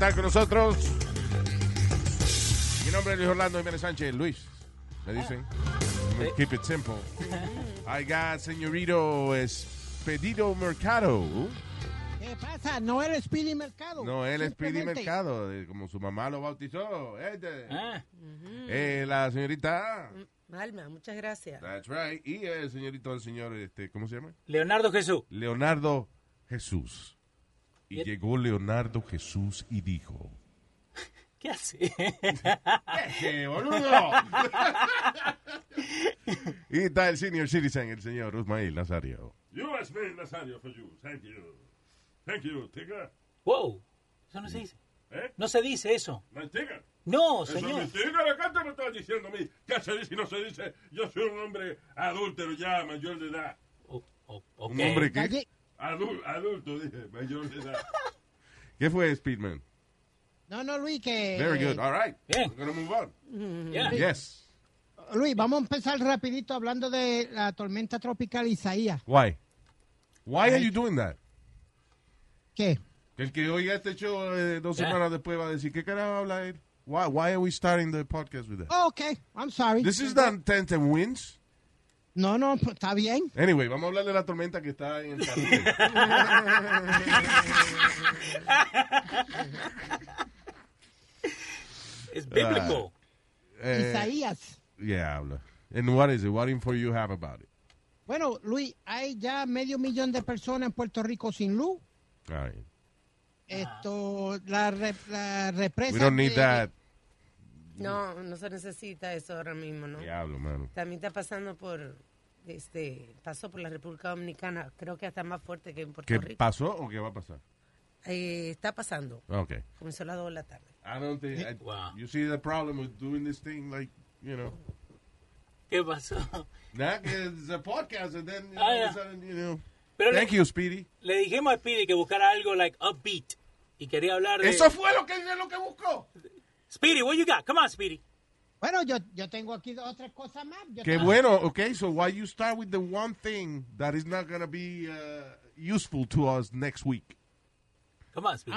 estar con nosotros. Mi nombre es Luis Orlando Jiménez Sánchez. Luis, me dicen. Keep it simple. I got señorito Expedito Mercado. ¿Qué pasa? No eres Speedy Mercado. No, él es Mercado, como su mamá lo bautizó. Este. Ah, Eh, la señorita. Alma, muchas gracias. That's right. Y el señorito, el señor, este, ¿cómo se llama? Leonardo Jesús. Leonardo Jesús. Y llegó Leonardo Jesús y dijo. ¿Qué hace? ¡Qué boludo! y está el senior citizen, el señor Usmail Nazario. US Mail Nazario for you. Thank you. Thank you, Tigger. wow. Eso no se dice. ¿Eh? No se dice eso. ¿No? No, Eso es señor. Tigger. Acá te me estás diciendo a mí. ¿Qué se dice y no se dice? Yo soy un hombre adúltero ya, mayor de edad. O- o-. Un hombre que... Calle- Adul- adulto, dije, mayor de edad. ¿Qué fue Speedman? No, no, Luis, que... Very good. All right. Bien. We're gonna move on. Yeah. Yes. Luis, vamos a empezar rapidito hablando de la tormenta tropical Isaías. Why? Why are you doing that? ¿Qué? Que el que oiga este show eh, dos Yeah. semanas después va a decir, ¿qué carajo habla él? Why, why are we starting the podcast with that? Oh, ok, I'm sorry. This is not Tent and Winds. No, no, pues, está bien. Anyway, vamos a hablar de la tormenta que está en el Caribe. Es bíblico. Eh, Isaías. yeah, habla. And what is it? What info you have about it? Bueno, Luis, hay ya medio millón de personas en Puerto Rico sin luz. All right. Esto, la, re- la represa... We don't need de- that. No, no se necesita eso ahora mismo, ¿no? Diablo, mano. También está pasando por, este, pasó por la República Dominicana, creo que hasta más fuerte que en Puerto ¿Qué Rico. pasó o qué va a pasar? Eh, está pasando, Okay. comenzó a las 2 de la tarde. I don't think. I- Wow. You see the problem with doing this thing, like, you know. ¿Qué pasó? Que it's a podcast and then, you know, Ah, all of yeah. a sudden, you know. Pero Thank le, you, Speedy. le dijimos a Speedy que buscara algo like upbeat. Y quería hablar de... Eso fue lo que, lo que buscó. Speedy, what you got? Come on, Speedy. Bueno, yo, yo tengo aquí dos o tres cosas más. Yo Qué tengo- bueno. Okay, so why you start with the one thing that is not going to be uh, useful to us next week? Come on, Speedy.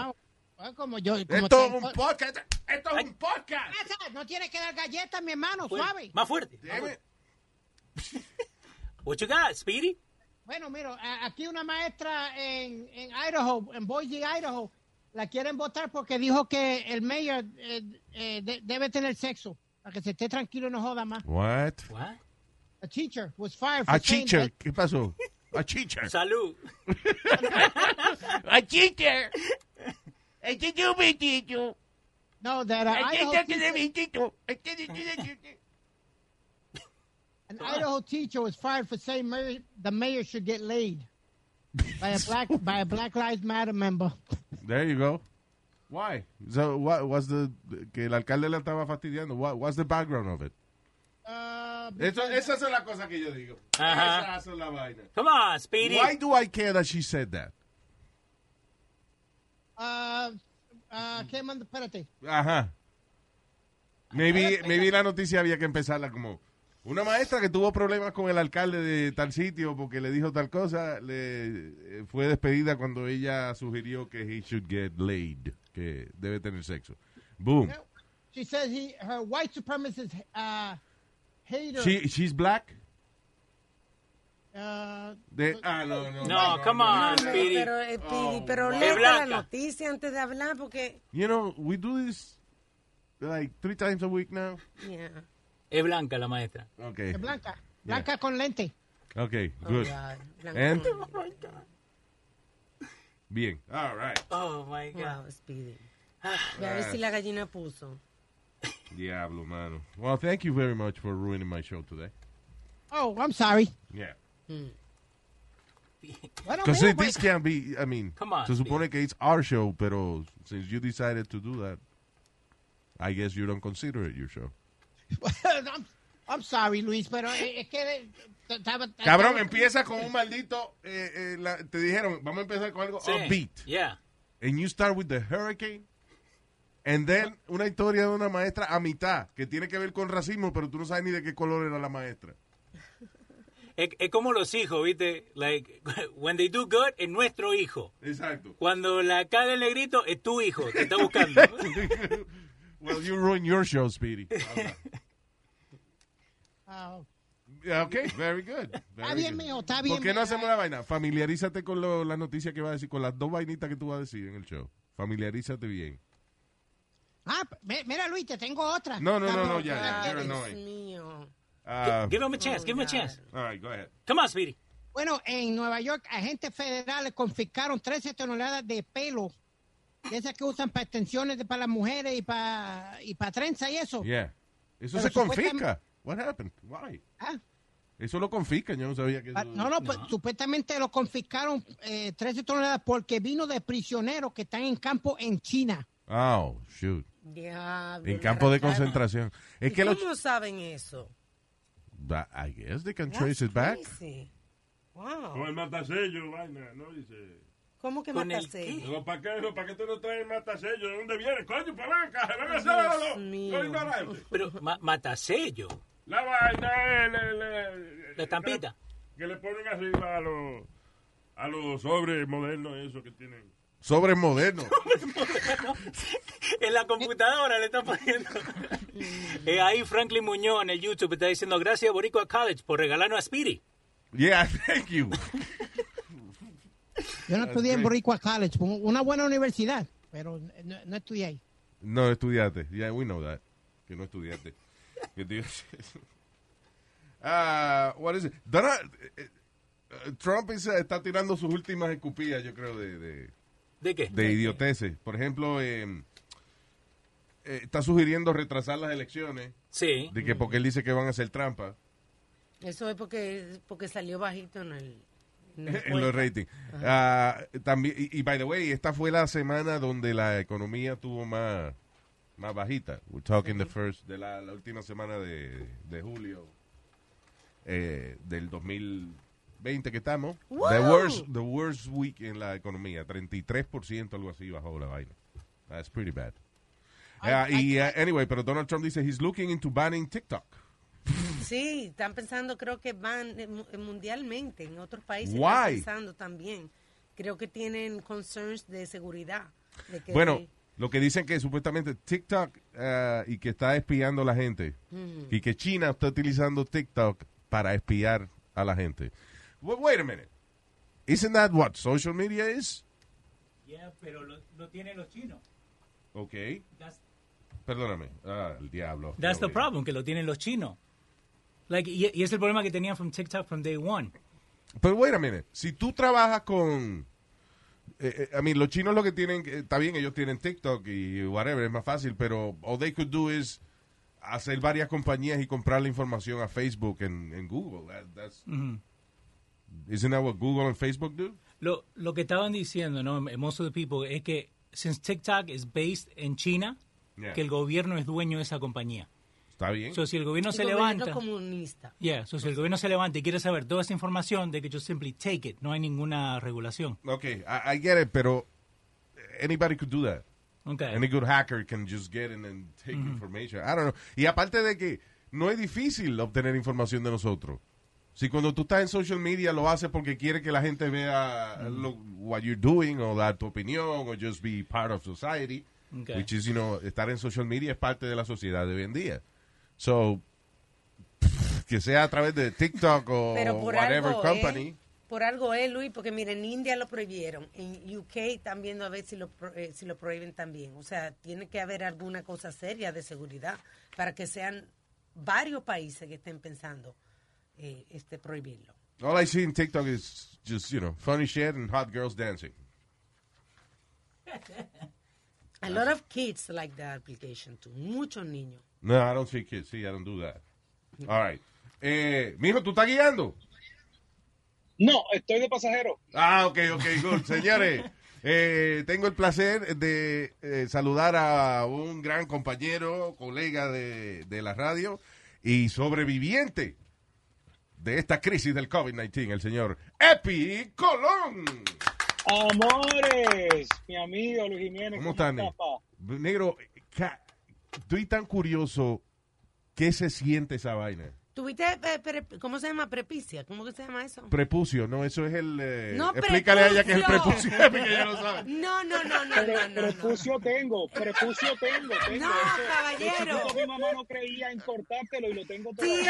Ah, como yo... Como Esto es tengo- un podcast. Esto es Ay. un podcast. Ah, No tiene que dar galletas, mi hermano, Fuerte. suave. Más fuerte. What you got, Speedy? Bueno, mira, aquí una maestra en, en Idaho, en Boise, Idaho, la quieren votar porque dijo que el mayor eh, eh, de- debe tener sexo, para que se esté tranquilo y no joda más. What? What? A teacher was fired for A saying teacher. that- ¿Qué pasó? A teacher. Salud. A teacher. A teacher. No, that uh, Idaho teacher, an Idaho teacher was fired for saying mayor, the mayor should get laid by a black by a Black Lives Matter member. There you go. Why? So what was the que el alcalde le estaba fastidiando? What what's the background of it? Uh, Eso, esas son las cosas que yo digo. Esas son la vaina. Come on, Speedy. Why do I care that she said that? uh, uh, ¿qué manda? Espérate. Ajá. Maybe, maybe la noticia había que empezarla como una maestra que tuvo problemas con el alcalde de tal sitio porque le dijo tal cosa, le eh, fue despedida cuando ella sugirió que he should get laid, que debe tener sexo. Boom. She says he her white supremacist uh, hater. She, she's black. uh, De, ah, no, no. No, come on, No, pero, eh, Pidi, Oh, pero wow. la noticia antes de hablar porque... You know, we do this like three times a week now. Yeah. Es blanca la maestra. Okay. es blanca. Blanca con lente. Okay, Oh, good. God. Blanco. And Bien. All right. Oh my God. Wow, Speedy. Ve a ver si la gallina puso. Diablo, mano. Well, thank you very much for ruining my show today. Oh, I'm sorry. Yeah. Bueno, Because this pues, can't be, I mean, Come on, se supone que it's our show, pero since you decided to do that, I guess you don't consider it your show. I'm, I'm sorry, Luis, pero eh, es que eh. Cabrón, empieza con un maldito, eh, eh, la- te dijeron, vamos a empezar con algo Sí. upbeat. Yeah. And you start with the hurricane. And then una historia de una maestra a mitad que tiene que ver con racismo, pero tú no sabes ni de qué color era la maestra. Es, es como los hijos, ¿viste? Like, when they do good, es nuestro hijo. Exacto. Cuando la caga el negrito, es tu hijo, te está buscando. well, you ruined your show, Speedy. Yeah, okay, very good. Está very bien, good. mío, está bien. ¿Por qué no hacemos la vaina? Familiarízate con lo- la noticia que va a decir, con las dos vainitas que tú vas a decir en el show. Familiarízate bien. Ah, mi- mira, Luis, te tengo otra. No, no, no, no, ya, ya, ¿qué you're annoying. mío. Ah, give him a chance, give him a chance. all right, go ahead. Come on, Speedy. Bueno, en Nueva York, agentes federales confiscaron 13 toneladas de pelo, de esas que usan para extensiones de, para las mujeres y para y para trenza y eso. Yeah. Eso Pero se confisca. What happened? Why? Ah, Eso lo confiscan, yo no sabía que eso... no, no, pues, supuestamente lo confiscaron eh, 13 toneladas porque vino de prisioneros que están en campo en China. Oh, shoot. Diablo, En campo de concentración. Es ¿Y que los... ¿Cómo saben eso? That- I guess they can That's trace it back. crazy. Con Wow. el matasello, vaina, ¿no? Dice. ¿Cómo que. Digo, ¿para qué, ¿para qué tú no traes el matasello? ¿De dónde viene? Coño, pues ven a hacer los-. Pero ma matasello. La vaina, el, el, el- La estampita. Que le ponen arriba a los, a los sobres modernos, eso que tienen. Sobre moderno. En la computadora le está poniendo. Eh, ahí Franklin Muñoz en el YouTube está diciendo gracias a Boricua College por regalarnos a Speedy. yeah, thank you. Yo no estudié en. Boricua College, una buena universidad, pero no, no estudié ahí. No estudiaste. Yeah, we know that. Que no estudiaste. Ah, what is it? Donald- eh, eh, Trump is- está tirando sus últimas escupidas, yo creo, de, de, ¿De qué? de idioteces. Por ejemplo, eh, eh, está sugiriendo retrasar las elecciones, Sí. de que porque él dice que van a hacer trampa Eso es porque, porque salió bajito en el... en los ratings. Ah, también, y, y by the way, esta fue la semana donde la economía tuvo más, más bajita. We're talking the first, de la, la última semana de, de julio eh, del 2020 que estamos. The worst, the worst week en la economía. 33% algo así bajó la vaina. That's pretty bad. Y ah, anyway, pero Donald Trump dice he's looking into banning TikTok. Sí, están pensando, creo que van eh, eh, mundialmente, en otros países Why? están pensando también. Creo que tienen concerns de seguridad. de que- Bueno, lo que dicen que supuestamente TikTok ah, y que está espiando a la gente y que China está utilizando TikTok para espiar a la gente. Wait, wait a minute. Isn't that what social media is? Yeah, pero lo, lo tienen los chinos. Ok. Perdóname. Ah, el diablo. That's the problem, que lo tienen los chinos. Like, y, y es el problema que tenían from TikTok from day one. Pero wait a minute. Si tú trabajas con... Eh, eh, I mean, los chinos lo que tienen... eh, Está bien, ellos tienen TikTok y whatever, es más fácil, pero all they could do is hacer varias compañías y comprar la información a Facebook en, en Google. That- that's, Isn't that what Google and Facebook do? Lo, lo que estaban diciendo, ¿no? Most of the people, es que since TikTok is based en China, Yeah. que el gobierno es dueño de esa compañía. Está bien. So, si el gobierno el se gobierno levanta... comunista. Yeah, so si el gobierno se levanta y quiere saber toda esa información, de que just simply take it. No hay ninguna regulación. Okay, I, I get it, pero anybody could do that. Okay. Any good hacker can just get in and take information. I don't know. Y aparte de que no es difícil obtener información de nosotros. Si cuando tú estás en social media lo haces porque quiere que la gente vea lo, what you're doing o dar tu opinión o just be part of society, Okay. which is, you know, estar en social media es parte de la sociedad de hoy en día. So, que sea a través de TikTok o Pero por whatever algo, company. ¿eh? Por algo es, Luis, porque miren, en India lo prohibieron, en UK están viendo a ver si lo, eh, si lo prohíben también. O sea, tiene que haber alguna cosa seria de seguridad para que sean varios países que estén pensando eh, este prohibirlo. All I see in TikTok is just, you know, funny shit and hot girls dancing. A lot of kids like the application too. Muchos niños. No, I don't see kids. Sí, I don't do that. All right. Eh, mijo, ¿tú estás guiando? No, estoy de pasajero. Ah, ok, ok, good. Señores, eh, tengo el placer de eh, saludar a un gran compañero, colega de, de la radio y sobreviviente de esta crisis del COVID-19, el señor Epi Colón. Amores, mi amigo Luis Jiménez. ¿Cómo estás, estás? Negro, ca- estoy tan curioso. ¿Qué se siente esa vaina? ¿Tuviste, eh, pre- cómo se llama? Prepicia. ¿Cómo que se llama eso? Prepucio, no, eso es el... eh, No, explícale a ella que es el prepucio. prepucio, Epi, que ella lo sabe. No, no, no, no, Pre- no, no, no. prepucio tengo, prepucio tengo, tengo. No, Eso, caballero. mi mamá no creía en cortártelo y lo tengo TMI.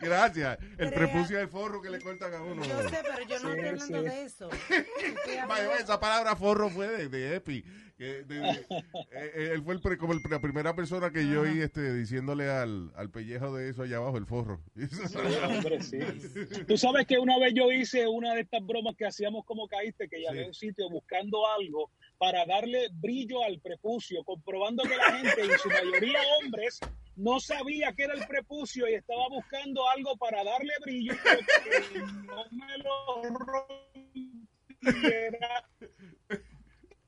Gracias. El Crea- prepucio del forro que le cortan a uno. Yo sé, pero yo no Sí, estoy hablando sí. de eso. Esa palabra forro fue de, de Epi. Que de- de- eh, eh, él fue el pre- como el- la primera persona que yo oí este, diciéndole al, al pellejo de eso allá abajo, el forro. Hombre, sí. Tú sabes que una vez yo hice una de estas bromas que hacíamos como caíste, que llamé Sí. a un sitio buscando algo para darle brillo al prepucio, comprobando que la gente, en su mayoría hombres, no sabía que era el prepucio y estaba buscando algo para darle brillo, pero que no me lo rompiera,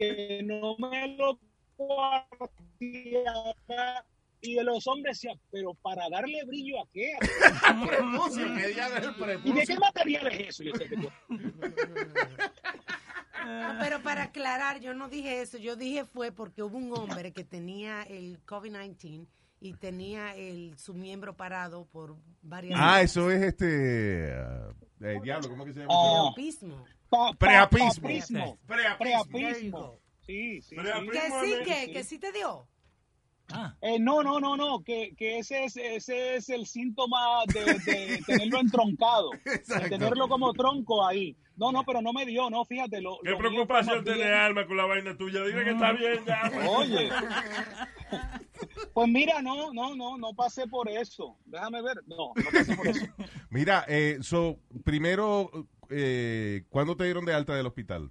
que no me lo cuarteara. Y de los hombres decían, pero para darle brillo a qué? prepucio, que ella es el ¿Y de prepucio. qué material es eso? Yo sé que tú- No, pero para aclarar, yo no dije eso. Yo dije fue porque hubo un hombre que tenía el COVID-19 y tenía el, su miembro parado por varias Ah, eso es este. ah, eh, diablo, ¿cómo que se llama? Ah. Preapismo. Pa- pa- Preapismo. papismo. Sí, sí, Preapismo. Que sí, que, que sí te dio. Eh, no, no, no, no, que, que ese, es, ese es el síntoma de, de tenerlo entroncado, de tenerlo como tronco ahí. No, no, pero no me dio, no, fíjate. Lo, ¿Qué lo preocupación tiene bien- Alma con la vaina tuya? Dime que está bien ya. Oye. Pues mira, no, no, no, no pasé por eso. Déjame ver. No, no pasé por eso. Mira, eh, so, primero, eh, ¿cuándo te dieron de alta del hospital?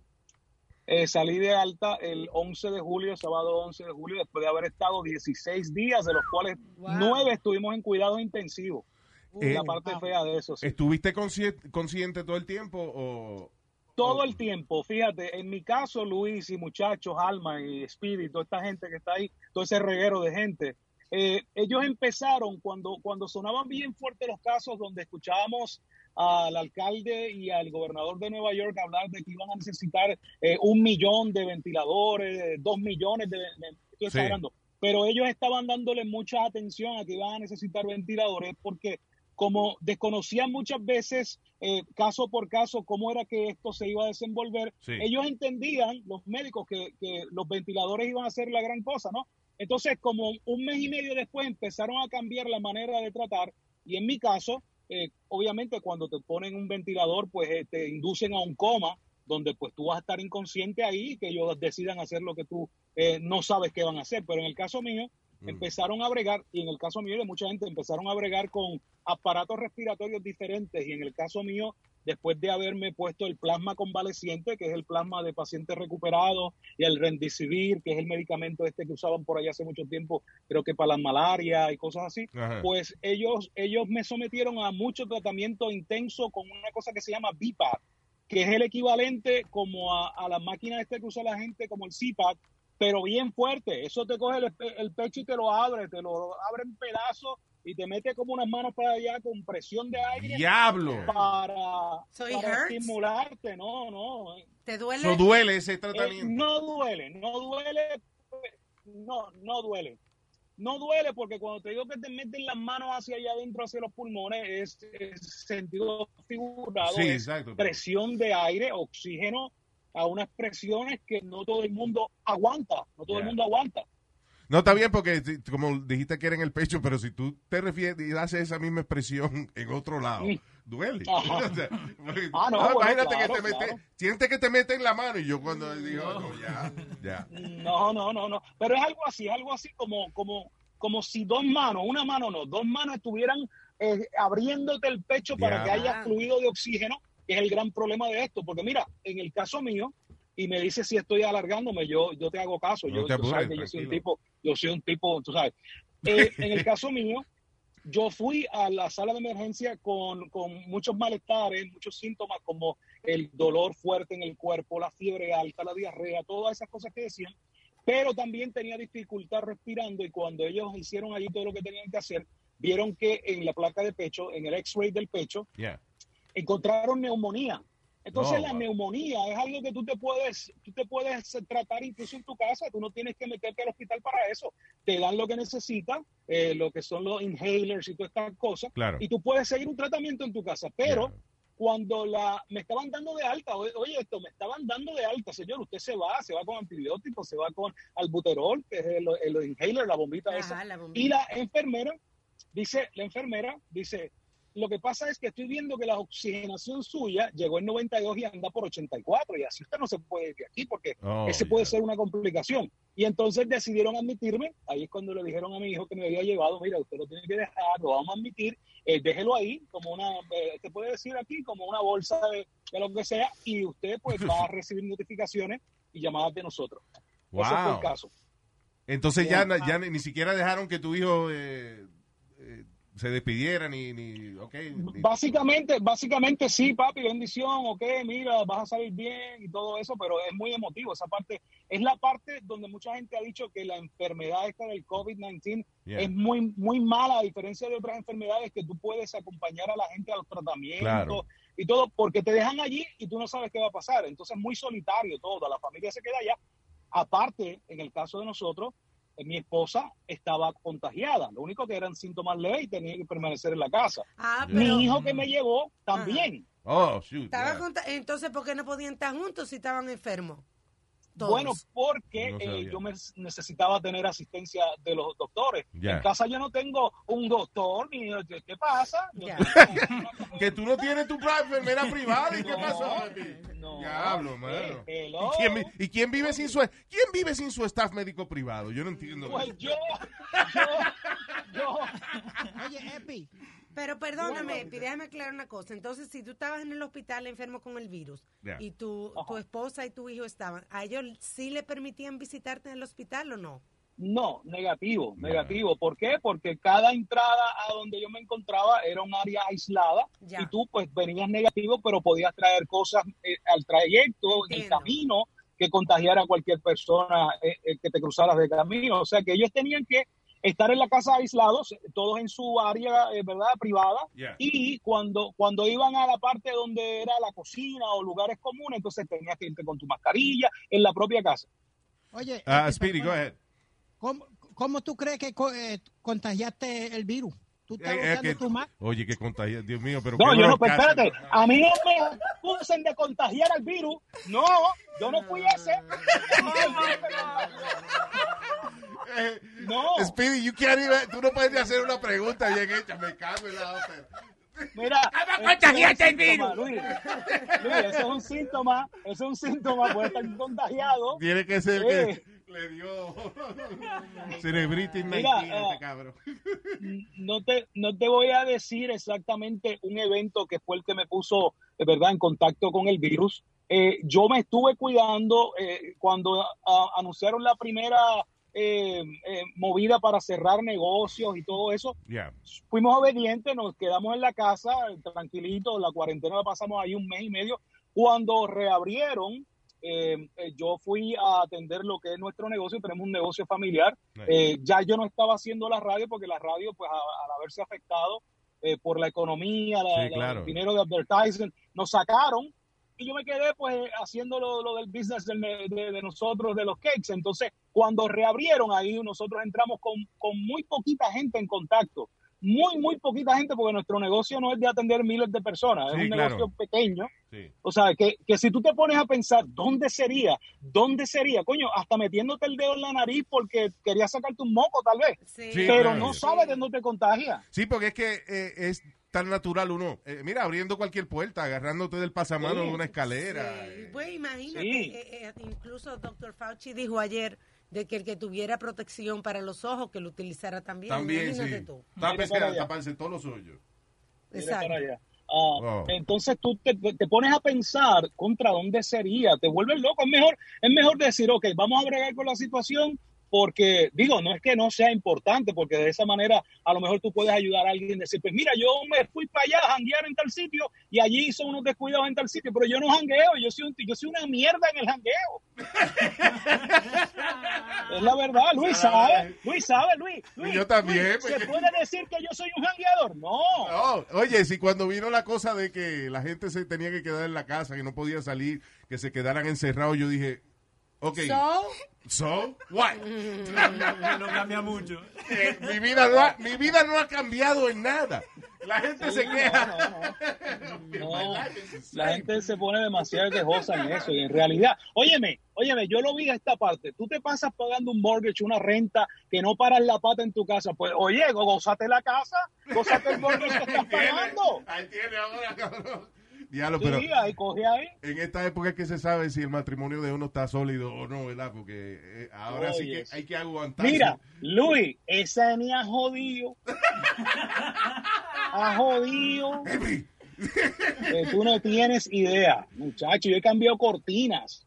Eh, salí de alta el 11 de julio, sábado 11 de julio, después de haber estado 16 días, de los cuales Wow. 9 estuvimos en cuidados intensivos. Eh, la parte fea de eso, sí. ¿Estuviste consciente, consciente todo el tiempo o...? Todo o- el tiempo, fíjate, en mi caso, Luis y muchachos, Alma y Speedy, toda esta gente que está ahí, todo ese reguero de gente, eh, ellos empezaron cuando, cuando sonaban bien fuertes los casos donde escuchábamos al alcalde y al gobernador de Nueva York hablar de que iban a necesitar eh, un millón de ventiladores, dos millones de... de- estoy exagerando. Pero ellos estaban dándole mucha atención a que iban a necesitar ventiladores porque como desconocían muchas veces eh, caso por caso cómo era que esto se iba a desenvolver, Sí. ellos entendían, los médicos, que, que los ventiladores iban a ser la gran cosa, ¿no? Entonces, como un mes y medio después empezaron a cambiar la manera de tratar y en mi caso, eh, obviamente cuando te ponen un ventilador, pues eh, te inducen a un coma donde pues tú vas a estar inconsciente ahí y que ellos decidan hacer lo que tú eh, no sabes qué van a hacer. Pero en el caso mío, Mm. empezaron a bregar, y en el caso mío de mucha gente, empezaron a bregar con aparatos respiratorios diferentes, y en el caso mío, después de haberme puesto el plasma convaleciente, que es el plasma de pacientes recuperados, y el rendicivir, que es el medicamento este que usaban por allá hace mucho tiempo, creo que para la malaria y cosas así, Ajá. pues ellos, ellos me sometieron a mucho tratamiento intenso con una cosa que se llama BIPAP, que es el equivalente como a, a la máquina este que usa la gente, como el CPAP, pero bien fuerte. Eso te coge el, el pecho y te lo abre, te lo abre en pedazos y te mete como unas manos para allá con presión de aire ¡Diablo! para, So estimularte. No, no. eh, ¿Te duele? Eso duele ese eh, tratamiento. no duele, no duele, no, no duele. No duele porque cuando te digo que te meten las manos hacia allá adentro, hacia los pulmones, es, es sentido figurado, Sí, es exacto. presión de aire, oxígeno a unas presiones que no todo el mundo aguanta, no todo el mundo aguanta. No, está bien porque como dijiste que era en el pecho, pero si tú te refieres y haces esa misma expresión en otro lado, duele. Ajá. O sea, porque- Ah, no, bueno, imagínate claro, que te mete, claro. siente que te mete en la mano y yo cuando digo, no, ya, ya. No, no, no, no. Pero es algo así, es algo así como, como, como si dos manos, una mano no, dos manos estuvieran eh, abriéndote el pecho para Ya. que haya fluido de oxígeno, que es el gran problema de esto. Porque mira, en el caso mío, y me dice si estoy alargándome, yo, yo te hago caso. No yo, te tú sabes apures, que yo soy un tipo, yo soy un tipo, tú sabes. Eh, en el caso mío, yo fui a la sala de emergencia con, con muchos malestares, muchos síntomas como el dolor fuerte en el cuerpo, la fiebre alta, la diarrea, todas esas cosas que decían, pero también tenía dificultad respirando y cuando ellos hicieron allí todo lo que tenían que hacer, vieron que en la placa de pecho, en el x-ray del pecho, Yeah. encontraron neumonía. Entonces la neumonía es algo que tú te puedes, tú te puedes tratar incluso en tu casa, tú no tienes que meterte al hospital para eso. Te dan lo que necesitas, eh, lo que son los inhalers y todas estas cosas, Claro. y tú puedes seguir un tratamiento en tu casa. Pero cuando la me estaban dando de alta, oye, oye, esto me estaban dando de alta, señor, usted se va, se va con antibióticos, se va con albuterol, que es el, el inhaler, la bombita esa, la bombita. y la enfermera dice, la enfermera dice, lo que pasa es que estoy viendo que la oxigenación suya llegó en 92 y anda por 84 y así usted no se puede ir de aquí porque Oh, ese puede yeah. ser una complicación. Y entonces decidieron admitirme, ahí es cuando le dijeron a mi hijo que me había llevado, mira, usted lo tiene que dejar, lo vamos a admitir, eh, déjelo ahí como una, eh, te puede decir aquí, como una bolsa de, de lo que sea y usted pues va a recibir notificaciones y llamadas de nosotros. Ese fue el Wow. caso. Entonces ya, Yeah. ya ni, siquiera dejaron que tu hijo eh, se despidiera ni, ni ok. ni- Básicamente, básicamente sí, papi, bendición, ok, mira, vas a salir bien y todo eso, pero es muy emotivo. Esa parte es la parte donde mucha gente ha dicho que la enfermedad esta del COVID-19 Yeah. es muy, muy mala, a diferencia de otras enfermedades que tú puedes acompañar a la gente a los tratamientos Claro. y todo, porque te dejan allí y tú no sabes qué va a pasar. Entonces, muy solitario todo, la familia se queda allá. Aparte, en el caso de nosotros, mi esposa estaba contagiada. Lo único que eran síntomas leves y tenía que permanecer en la casa. Ah, pero Mi hijo que me llevó también. Oh, shoot. estaba yeah. conta- entonces ¿por qué no podían estar juntos si estaban enfermos? Todos. Bueno, porque No eh, yo me necesitaba tener asistencia de los doctores. En casa yo no tengo un doctor ni ¿qué pasa? Que tú no tienes tu enfermera privada. ¿Y qué No, pasó, papi? no. Diablo, Eh, mano. hello. ¿Y quién, vi- y quién vive sin su quién vive sin su staff médico privado? Yo no entiendo. Pues eso. yo, yo, yo, Oye, Epi, Pero perdóname, Bueno. Déjame aclarar una cosa. Entonces, si tú estabas en el hospital enfermo con el virus y tu, tu esposa y tu hijo estaban, ¿a ellos sí le permitían visitarte en el hospital o no? no, negativo, negativo. ¿Por qué? Porque cada entrada a donde yo me encontraba era un área aislada Ya. y tú pues venías negativo, pero podías traer cosas eh, al trayecto, en el camino, que contagiara a cualquier persona eh, eh, que te cruzaras de camino. O sea que ellos tenían que estar en la casa aislados, todos en su área, eh, ¿verdad?, privada. Yeah. Y cuando, cuando iban a la parte donde era la cocina o lugares comunes, entonces tenías que irte con tu mascarilla en la propia casa. oye. Speedy, go ahead. ¿cómo, cómo tú crees que co- eh, contagiaste el virus? ¿Tú estás Eh, eh, usando que- tu oye, que contagia, Dios mío, pero No, yo no, pues broadcast. espérate, a mí no me acusen de contagiar al virus. No, yo no fui ese. Eh, No. Speedy, you can't even- tú no puedes ni hacer una pregunta bien hecha, me cago en la ópera. Mira, ¡Vamos a contagiarte el virus! Luis. Luis, ese es un síntoma, ese es un síntoma, puede estar contagiado. Tiene que ser Eh. que le dio cerebritis Mira, 19 eh, este cabrón. no te, no te voy a decir exactamente un evento que fue el que me puso, de verdad, en contacto con el virus. Eh, yo me estuve cuidando eh, cuando ah, anunciaron la primera eh, eh, movida para cerrar negocios y todo eso. Yeah. Fuimos obedientes, nos quedamos en la casa, tranquilitos, la cuarentena la pasamos ahí un mes y medio. Cuando reabrieron, eh, eh, yo fui a atender lo que es nuestro negocio, tenemos un negocio familiar. Eh, ya yo no estaba haciendo la radio porque la radio, pues a- al haberse afectado por la economía, la- Sí, la- claro. el dinero de advertising, nos sacaron y yo me quedé pues haciendo lo, lo del business de, de nosotros, de los cakes. Entonces, cuando reabrieron ahí, nosotros entramos con, con muy poquita gente en contacto. Muy, muy poquita gente, porque nuestro negocio no es de atender miles de personas, Sí, es un claro. negocio pequeño. Sí. O sea, que, que si tú te pones a pensar, ¿dónde sería? ¿Dónde sería? Coño, hasta metiéndote el dedo en la nariz porque querías sacarte un moco, tal vez. Sí, Sí, pero claro. no sabes de dónde te contagia. Sí, porque es que eh, es tan natural uno. eh, mira, abriendo cualquier puerta, agarrándote del pasamano Sí. en una escalera. Sí. eh. Pues imagínate, Sí. eh, eh, incluso Dr. Fauci dijo ayer de que el que tuviera protección para los ojos, que lo utilizara también. También, Imagínate sí. tú. Tápese, todos los hoyos. Exacto. Ah, Oh. Entonces tú te, te pones a pensar contra dónde sería, te vuelves loco. Es mejor, es mejor decir, ok, vamos a bregar con la situación porque, digo, no es que no sea importante, porque de esa manera a lo mejor tú puedes ayudar a alguien, decir, pues mira, yo me fui para allá a janguear en tal sitio y allí hizo unos descuidados en tal sitio, pero yo no jangueo, yo soy, un, yo soy una mierda en el jangueo. es la verdad, Luis sabe, Luis sabe, Luis. Luis yo también, Luis, porque- ¿Se puede decir que yo soy un jangueador? No. No, oye, si cuando vino la cosa de que la gente se tenía que quedar en la casa, que no podía salir, que se quedaran encerrados, yo dije, ok, So, so, what? No cambia mucho. Eh, mi, vida no ha, mi vida no ha cambiado en nada. La gente se queja. No, la gente se pone demasiado quejosa en eso y en realidad, óyeme, óyeme, yo lo vi a esta parte, tú te pasas pagando un mortgage, una renta que no paras la pata en tu casa, pues oye, gózate la casa, gózate el mortgage que estás pagando. Ahí tiene ahora, cabrón. Diablo, pero Sí, ahí coge ahí. en esta época es que se sabe si el matrimonio de uno está sólido o no, ¿verdad? Porque eh, ahora sí que hay que aguantarse. Mira, Luis, esa ni ha jodido. ha jodido. Que tú no tienes idea, muchacho. Yo he cambiado cortinas.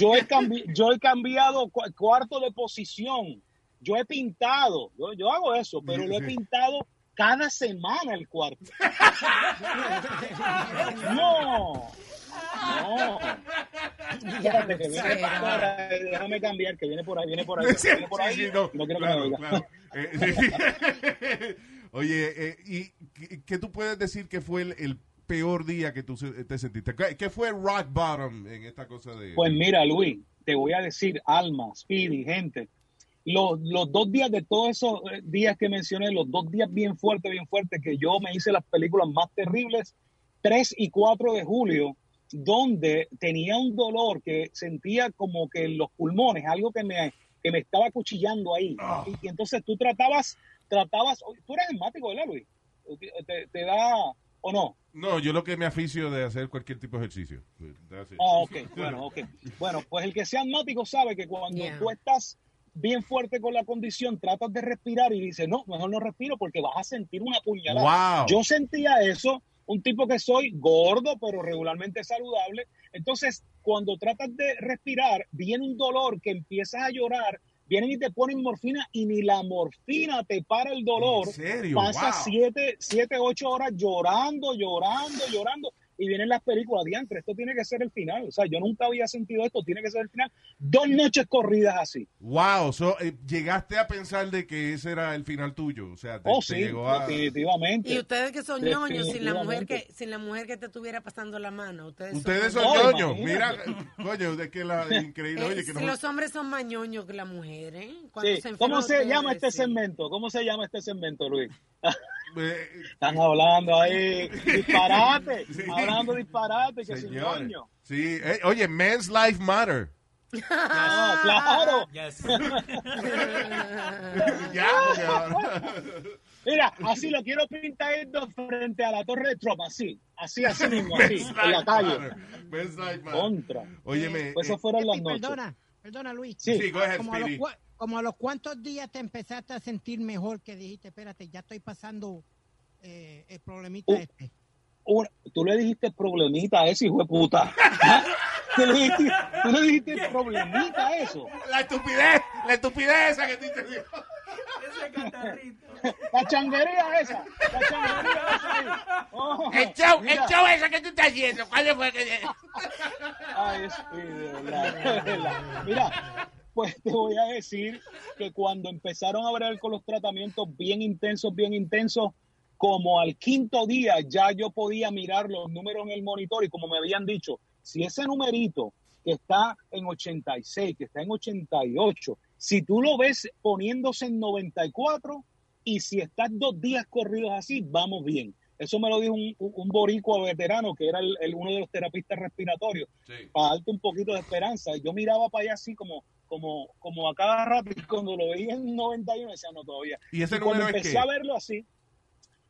Yo he, cambi- yo he cambiado cu- cuarto de posición. Yo he pintado. Yo, yo hago eso, pero lo he Sí. pintado cada semana el cuarto. No. No. Espérate, que viene por ahí. Déjame cambiar, que viene por ahí, viene por ahí. Sí, Viene por ahí. sí, sí, no, No quiero que claro, me oiga. claro. Eh, sí. Oye, eh, ¿y qué- tú puedes decir que fue el, el peor día que tú se- te sentiste? ¿Qué, qué fue rock bottom en esta cosa de...? Pues mira, Luis, te voy a decir, Alma, Speedy, gente, los, los dos días de todos esos eh, días que mencioné, los dos días bien fuertes, bien fuertes, que yo me hice las películas más terribles, 3 y 4 de julio, donde tenía un dolor que sentía como que en los pulmones, algo que me, que me estaba cuchillando ahí. Ah. Y, y entonces tú tratabas, tratabas, tú eres asmático, ¿verdad, Luis? ¿Te, te da o no? No, yo lo que me aficio de hacer cualquier tipo de ejercicio. Ah, ok, bueno, ok. Bueno, pues el que sea asmático sabe que cuando Yeah. tú estás bien fuerte con la condición, tratas de respirar y dices, no, mejor no respiro porque vas a sentir una puñalada. Wow. Yo sentía eso, un tipo que soy gordo, pero regularmente saludable. Entonces, cuando tratas de respirar, viene un dolor que empiezas a llorar, vienen y te ponen morfina y ni la morfina te para el dolor. ¿En serio? Pasas Wow. siete, siete, ocho horas llorando, llorando, llorando. Y vienen las películas, diantre, esto tiene que ser el final. O sea, yo nunca había sentido esto, tiene que ser el final. Dos noches corridas así. Wow, so, eh, llegaste a pensar de que ese era el final tuyo. O sea, te, Oh, te sí, llegó a... definitivamente. y ustedes que son ñoños, sin la mujer que sin la mujer que te estuviera pasando la mano. Ustedes, Ustedes son ñoños. Mira, coño, de que la increíble. Eh, Oye, que si no- los hombres son más ñoños que las mujeres. ¿eh? Cuando Sí. se ¿Cómo se llama este sí. segmento? ¿Cómo se llama este segmento, Luis? eh, Están hablando ahí disparate, Sí. hablando disparate, que sin señores. ñoño. Sí, eh, oye, men's life matter. Claro. Yes. ya, ya. Mira, así lo quiero pintar esto frente a la torre de Trump, así, así, así mismo, así, en la calle. Contra. Óyeme, Pues eh, eso fueron las Speedy, noches. Perdona, perdona Luis. Sí. sí, go ahead, como, a los, como a los cuantos días te empezaste a sentir mejor que dijiste, espérate, ya estoy pasando eh, el problemita Uh. este. Tú le dijiste problemita a ese hijo de puta. ¿Tú le dijiste, tú le dijiste problemita a eso. La estupidez, la estupidez esa que tú te dio. Ese catarrito. La changuería esa. La changuería esa ahí. Oh, El show, el show ese que tú estás haciendo. ¿Cuál fue que.? Ay, es verdad. Mira, pues te voy a decir que cuando empezaron a ver con los tratamientos bien intensos, bien intensos, como al quinto día ya yo podía mirar los números en el monitor y como me habían dicho, si ese numerito que está en 86, que está en 88, si tú lo ves poniéndose en 94 y si estás dos días corridos así, vamos bien. Eso me lo dijo un, un boricua veterano que era el- el- uno de los terapistas respiratorios Sí. para darte un poquito de esperanza. Yo miraba para allá así como, como, como a cada rato y cuando lo veía en 91 decía no todavía. ¿Y ese Y cuando es empecé a verlo así,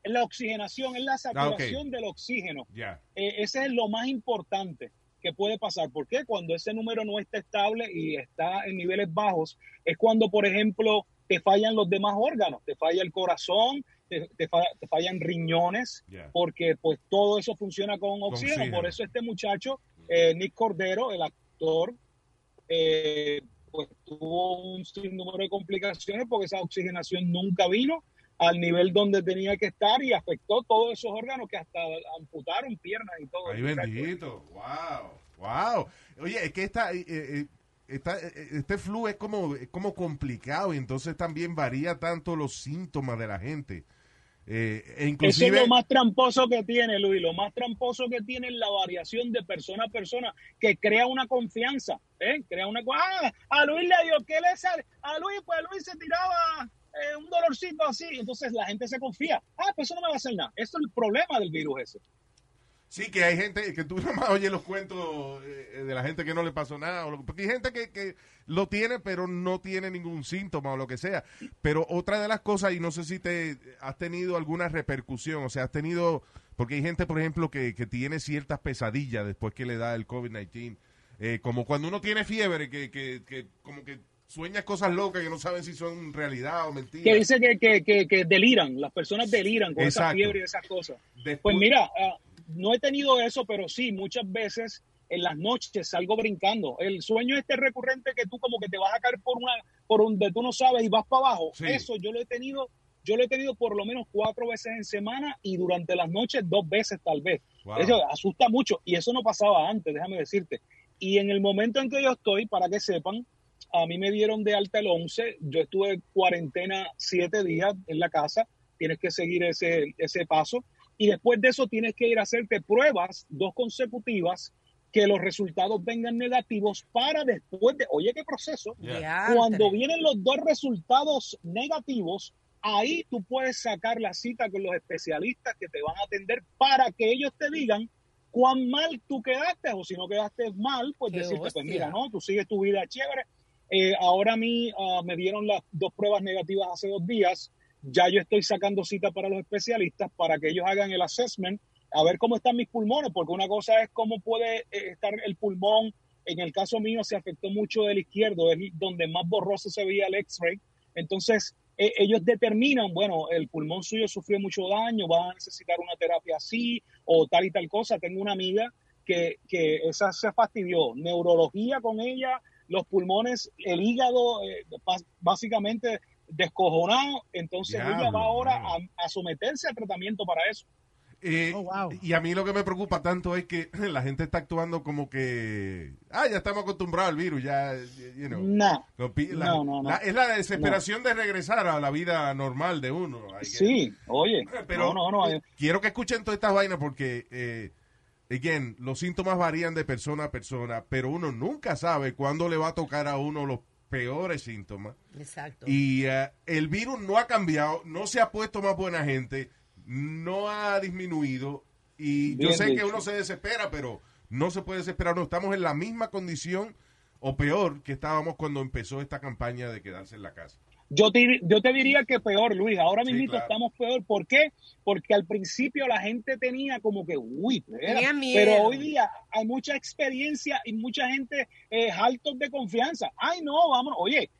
es la oxigenación, es la saturación del oxígeno. Ya. Eh, ese es lo más importante que puede pasar. ¿Por qué? Cuando ese número no está estable y está en niveles bajos, es cuando, por ejemplo, te fallan los demás órganos, te falla el corazón, te, te fa- te fallan riñones, Yeah. porque pues todo eso funciona con oxígeno. oxígeno. Por eso este muchacho, eh, Nick Cordero, el actor, eh, pues tuvo un sinnúmero de complicaciones porque esa oxigenación nunca vino al nivel donde tenía que estar y afectó todos esos órganos que hasta amputaron piernas y todo. Ay, bendito. Wow. Wow. Oye, es que esta, eh, eh, esta- eh, este flu es como, es como complicado y entonces también varía tanto los síntomas de la gente. Eh, e Eso es lo más tramposo que tiene, Luis. Lo más tramposo que tiene es la variación de persona a persona que crea una confianza. ¿eh? Crea una. Ah, a Luis le dio, ¿qué le sale? A Luis, pues Luis se tiraba eh, un dolorcito así. Entonces la gente se confía. Ah, pues eso no me va a hacer nada. Eso es el problema del virus ese. sí que hay gente que tú nada más oyes los cuentos eh, de la gente que no le pasó nada. O porque hay gente que, que lo tiene pero no tiene ningún síntoma o lo que sea. Pero otra de las cosas, y no sé si te has tenido alguna repercusión, o sea, has tenido, porque hay gente, por ejemplo, que, que tiene ciertas pesadillas después que le da el COVID-19. Eh, como cuando uno tiene fiebre, que, que, que como que sueñas cosas locas que no saben si son realidad o mentira. Que dice que, que, que, que deliran. Las personas deliran con esa Exacto. fiebre y esas cosas. Después- Pues mira, ah, no he tenido eso, pero sí, muchas veces en las noches salgo brincando. El sueño este recurrente que tú como que te vas a caer por una, por donde tú no sabes y vas para abajo. Sí. Eso yo lo he tenido, yo lo he tenido por lo menos cuatro veces en semana y durante las noches dos veces tal vez. Wow. Eso asusta mucho y eso no pasaba antes, déjame decirte. Y en el momento en que yo estoy, para que sepan, a mí me dieron de alta el 11, yo estuve cuarentena siete días en la casa, tienes que seguir ese, ese paso, y después de eso tienes que ir a hacerte pruebas, dos consecutivas, que los resultados vengan negativos para después de, oye, qué proceso, cuando vienen los dos resultados negativos, ahí tú puedes sacar la cita con los especialistas que te van a atender para que ellos te digan cuán mal tú quedaste o si no quedaste mal, pues Qué decirte, pues mira, no, tú sigues tu vida chévere. Eh, ahora a mí ah, me dieron las dos pruebas negativas hace dos días. Ya yo estoy sacando cita para los especialistas para que ellos hagan el assessment, a ver cómo están mis pulmones, porque una cosa es cómo puede eh, estar el pulmón. En el caso mío se afectó mucho del izquierdo, es donde más borroso se veía el X-ray. Entonces, eh, ellos determinan, bueno, el pulmón suyo sufrió mucho daño, va a necesitar una terapia así o tal y tal cosa. Tengo una amiga que, que esa se fastidió, neurología con ella, los pulmones, el hígado, eh, básicamente descojonado. Entonces ella Diablo, va ahora a, someterse a tratamiento para eso. Eh, Oh, wow. Y a mí lo que me preocupa tanto es que la gente está actuando como que, ah, ya estamos acostumbrados al virus, ya, you know. No, la- No, no, no. la- es la desesperación de regresar a la vida normal de uno. Sí, oye, Pero no, no, no. quiero que escuchen todas estas vainas porque, eh, again, los síntomas varían de persona a persona, pero uno nunca sabe cuándo le va a tocar a uno los peores síntomas. Exacto. Y eh, el virus no ha cambiado, no se ha puesto más buena gente, no ha disminuido. Y yo sé que uno se desespera, pero no se puede desesperar. No, estamos en la misma condición o peor que estábamos cuando empezó esta campaña de quedarse en la casa. Yo te, yo te diría que peor, Luis. Ahora Sí, mismo claro. estamos peor. ¿Por qué? Porque al principio la gente tenía como que, uy, espera. Tenía miedo. pero hoy día hay mucha experiencia y mucha gente eh, altos de confianza. Ay, no, vamos, oye,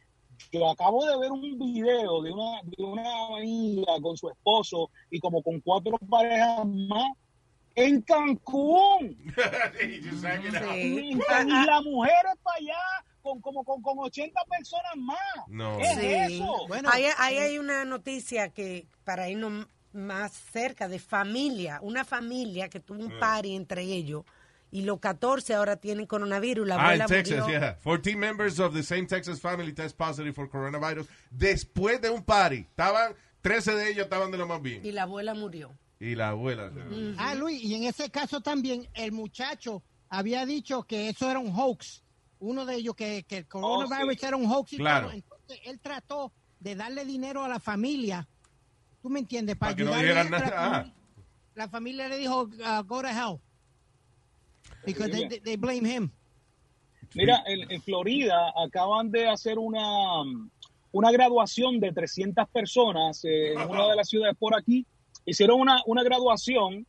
yo acabo de ver un video de una, de una amiga con su esposo y como con cuatro parejas más en Cancún. Sí. Y la mujer es para allá con como con, con 80 personas más. No. ¿Qué es eso? Bueno, ahí, ahí hay una noticia que para irnos más cerca de familia, una familia que tuvo un party entre ellos y los 14 ahora tienen coronavirus. La Ah, en abuela Texas, murió. yeah. 14 members of the same Texas family test positive for coronavirus. Después de un party, estaban, 13 de ellos estaban de lo más bien. Y la abuela murió. Y la abuela. Ah, Luis, y en ese caso también el muchacho había dicho que eso era un hoax. Uno de ellos que, que el coronavirus sí. era un hoax. y Claro. todo. Entonces él trató de darle dinero a la familia. ¿Tú me entiendes? Para que no a la nada. familia. La familia le dijo, uh, go to hell. Because they, they- they blame him. Mira, en, en Florida acaban de hacer una, una graduación de 300 personas eh, en una de las ciudades por aquí. Hicieron una, una graduación,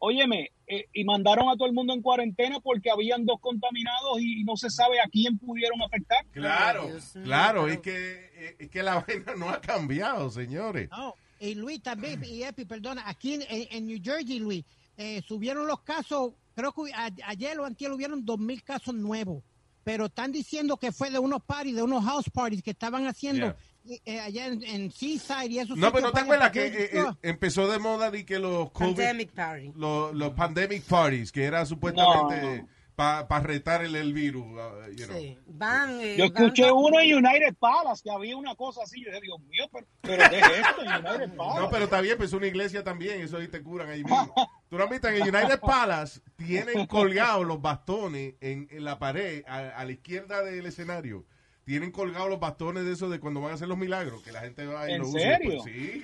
óyeme, eh, y mandaron a todo el mundo en cuarentena porque habían dos contaminados y no se sabe a quién pudieron afectar. Claro, claro, es que, es que la vaina no ha cambiado, señores. No. Y Luis también, y Epi, perdona, aquí en, en- en New Jersey, Luis, eh, subieron los casos, creo que a- ayer o antier hubieron 2.000 casos nuevos, pero están diciendo que fue de unos parties, de unos house parties que estaban haciendo Yeah. eh, allá en, en Seaside y eso. No, pero ¿no te acuerdas que eh, eh, empezó de moda de que los COVID, Pandemic party. los, los pandemic parties, que era supuestamente para retar el, el virus, uh, you know. Sí. Van, eh, Yo van- escuché uno en United Palace que había una cosa así. Yo dije, Dios mío, pero, pero ¿qué es esto en United Palace? No, pero está bien, pues es una iglesia también, eso ahí te curan ahí mismo. Tú no has visto, en el United Palace tienen colgados los bastones en, en la pared, a, a la izquierda del escenario. Tienen colgados los bastones de eso de cuando van a hacer los milagros, que la gente va y ¿En lo usa. serio? Pues, sí,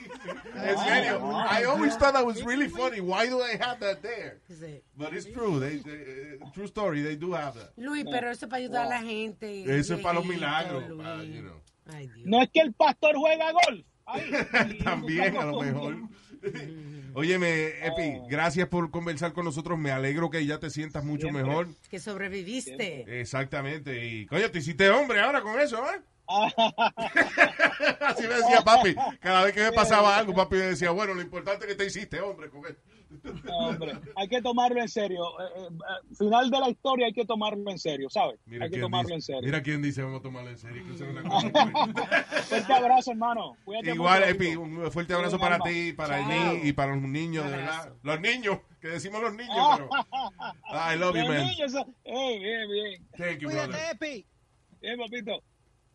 en serio. I always thought that was really funny. Why do they have that there? But it's true. They, they- uh, true story. They do have that. Luis, pero eso es para ayudar a la gente. Eso es para los milagros. Luis. pa- you know. Ay, Dios. No es que el pastor juega golf. También, a lo mejor. Óyeme, Epi, gracias por conversar con nosotros. Me alegro que ya te sientas mucho Siempre. mejor. Que sobreviviste. Exactamente. Y, coño, te hiciste hombre ahora con eso, ¿eh? Así me decía papi. Cada vez que me pasaba algo, papi me decía, bueno, lo importante es que te hiciste hombre con esto. No, hombre, hay que tomarlo en serio. Eh, eh, eh, final de la historia hay que tomarlo en serio, ¿sabes? Mira hay que tomarlo dice, en serio. mira quién dice, vamos a tomarlo en serio. Fuerte abrazo, hermano. Cuídate Igual, Epi, un fuerte abrazo para ti, para Chao. y para los niños, de verdad. Los niños, que decimos los niños, pero... I love you, Los man. niños, eh, bien, bien. Thank you, brother. Cuídate, Epi. Bien, papito.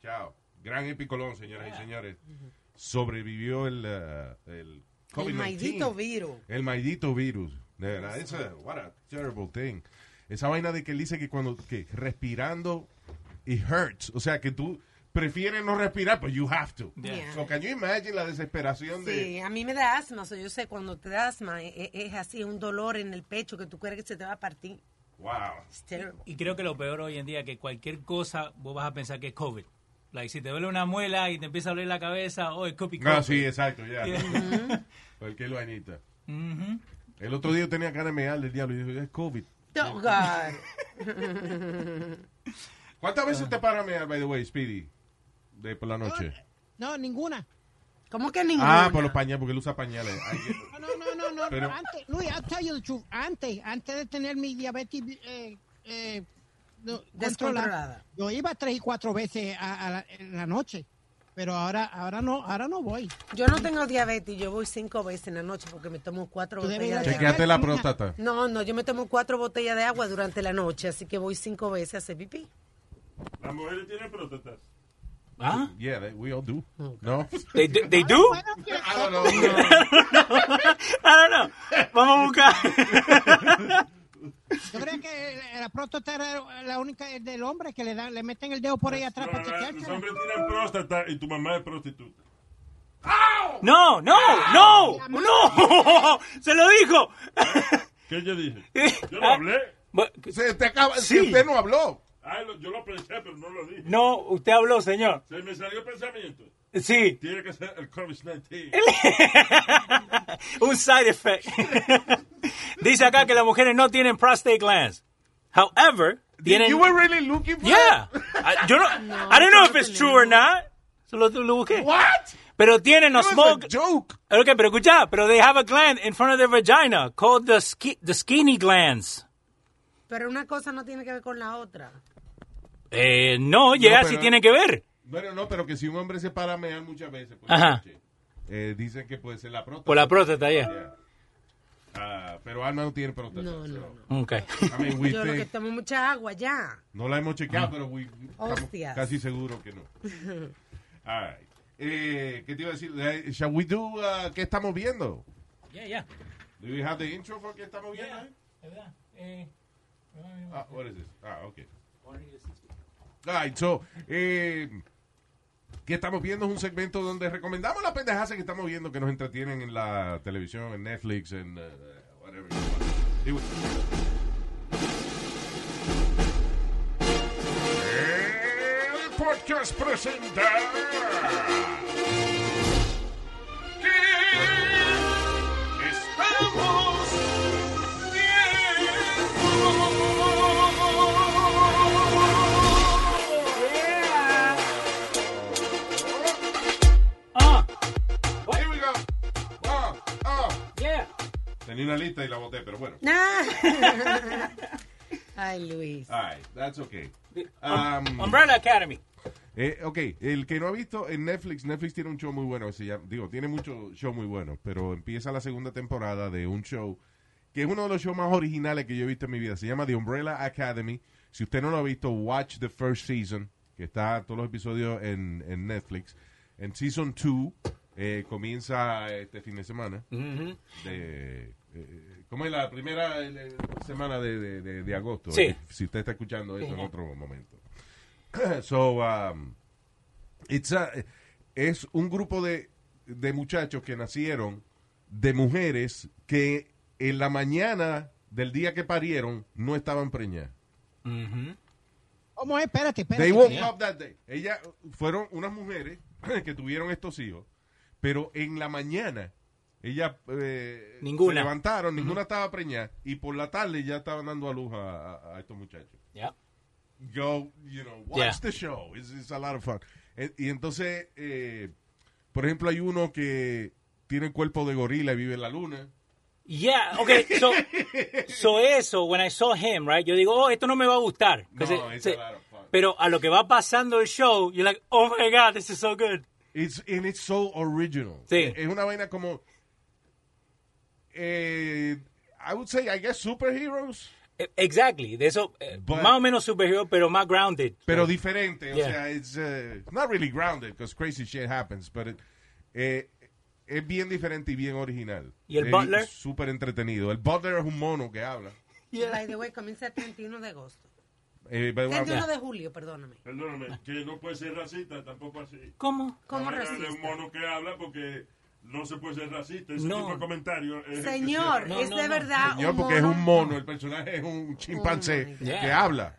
Chao. Gran Epi Colón, señoras y señores. Sobrevivió el, uh, el El COVID-19. maldito virus. El maldito virus. De verdad, it's a- what a terrible thing. Esa vaina de que él dice que cuando que respirando it hurts. O sea, que tú prefieres no respirar, pero you have to. Yeah. So, can you imagine la desesperación de... Sí, a mí me da asma. o sea, yo sé cuando te da asma e- e- es, así, un dolor en el pecho que tú crees que se te va a partir. Wow. It's terrible. Y creo que lo peor hoy en día es que cualquier cosa vos vas a pensar que es COVID. Like, si te duele una muela y te empieza a doler la cabeza, oh, es COVID. No, sí, exacto, ya. Yeah. Cualquier vainita. El otro día tenía cara de mear del diablo y dijo, es COVID. Oh, God. ¿Cuántas veces te para a mear, by the way, Speedy? De por la noche. No, ninguna. ¿Cómo que ninguna? Ah, por los pañales, porque él usa pañales. Ay, No, no, no, no, no. Pero- Antes, Luis, I'll tell you the truth. Antes, antes de tener mi diabetes eh, eh, no, Descontrolada. controlada, yo iba tres y cuatro veces a, a la, en la noche. Pero ahora, ahora no, ahora no voy. Yo no tengo diabetes, yo voy cinco veces en la noche porque me tomo cuatro botellas de agua. La próstata. No, no, yo me tomo cuatro botellas de agua durante la noche, así que voy cinco veces a hacer pipí. Las mujeres tienen próstatas. ¿Ah? Yeah, they- we all do. No? They, do- they do? I don't know. I don't know. Vamos a buscar. yo creo que la próstata era la única del hombre que le dan, le meten el dedo por ahí atrás No, para no, los chequearse. hombres tienen próstata y tu mamá es prostituta. No, no, no, no. Se lo dijo. ¿Qué yo dije? Yo no hablé. Bu- Se te acaba, Sí. si usted no habló. Ay, lo- yo lo pensé, pero no lo dije. No, usted habló, señor. Se me salió el pensamiento. Sí. Tiene que ser el COVID-19. Un side effect. Dice acá que las mujeres no tienen prostate glands. However, tienen. You were really looking for Yeah. I, yo no, I don't know if it's true or not. Solo lo busqué. What? Pero tienen a small. a joke. Okay, pero escucha, pero they have a gland in front of their vagina called the, ski, the skinny glands. Pero una cosa no tiene que ver con la otra. Eh, no, yeah, pero- sí tiene que ver. Bueno, no, pero que si un hombre se para a mear muchas veces la Ajá. noche, eh, dicen que puede ser la próstata. Por la próstata, yeah. Yeah. Ah, pero Alma no tiene próstata. No, no, so, Okay. I mean, we Yo lo que tomo mucha agua ya. no la hemos chequeado, pero we- Hostias. casi seguros que no. All right. Eh, ¿Qué te iba a decir? Eh, shall we do, uh, ¿Qué estamos viendo? Yeah, yeah. Do we have the intro for qué estamos viendo? ¿Verdad? Eh, Ah, what is this? Ah, okay. All right, so, eh, ¿qué estamos viendo? Es un segmento donde recomendamos las pendejadas que estamos viendo que nos entretienen en la televisión, en Netflix, en uh, whatever. Y bueno. El podcast presenta. Tenía una lista y la voté, pero bueno. Ah. Ay, Luis. All right, that's okay. Um, Um, Umbrella Academy. Eh, ok, el que no ha visto en Netflix, Netflix tiene un show muy bueno, que se llama- digo, tiene muchos shows muy buenos, pero empieza la segunda temporada de un show que es uno de los shows más originales que yo he visto en mi vida. Se llama The Umbrella Academy. Si usted no lo ha visto, watch the first season, que está todos los episodios en, en Netflix. En season 2 eh, comienza este fin de semana. Ujú. De, eh, ¿Cómo es la primera eh, semana de, de- de- de agosto? Sí. eh, si usted está escuchando esto en otro momento. so, um, it's a- es un grupo de, de muchachos que nacieron de mujeres que en la mañana del día que parieron no estaban preñadas. ¿Cómo es? Espérate, espérate. They woke espérate. up that day. Ellas fueron unas mujeres que tuvieron estos hijos, pero en la mañana ellas eh, Ninguna. se levantaron, ninguna estaba preñada y por la tarde ya estaban dando a luz a, a- a estos muchachos. Yeah. Go, you know, watch Yeah. the show. It's, it's a lot of fun. Eh, y entonces, eh, por ejemplo, hay uno que tiene el cuerpo de gorila y vive en la luna. Yeah, okay, so, so eso, when I saw him, right, yo digo, oh, esto no me va a gustar. No, it- it's a lot of fun. pero a lo que va pasando el show, you're like, oh my God, this is so good. It's, and it's so original. Sí. Es una vaina como. Eh, I would say, I guess, superheroes. Eh, Exactly, de eso, eh, But- más o menos superhero, pero más grounded. Pero diferente. O Yeah. sea, it's uh, not really grounded because crazy shit happens, but it- eh, es bien diferente y bien original. ¿Y el Es Butler? Súper entretenido. El Butler es un mono que habla. By the way, comienza el 31 de agosto. Eh, but- 31 de julio, perdóname. Perdóname, que no puede ser racista, tampoco así. ¿Cómo? ¿Cómo racista? un mono que habla porque no se puede ser racista. Ese No. tipo de comentario. es Señor, No, es no, de no. verdad Señor, porque es un mono. El personaje es un chimpancé Oh, que habla.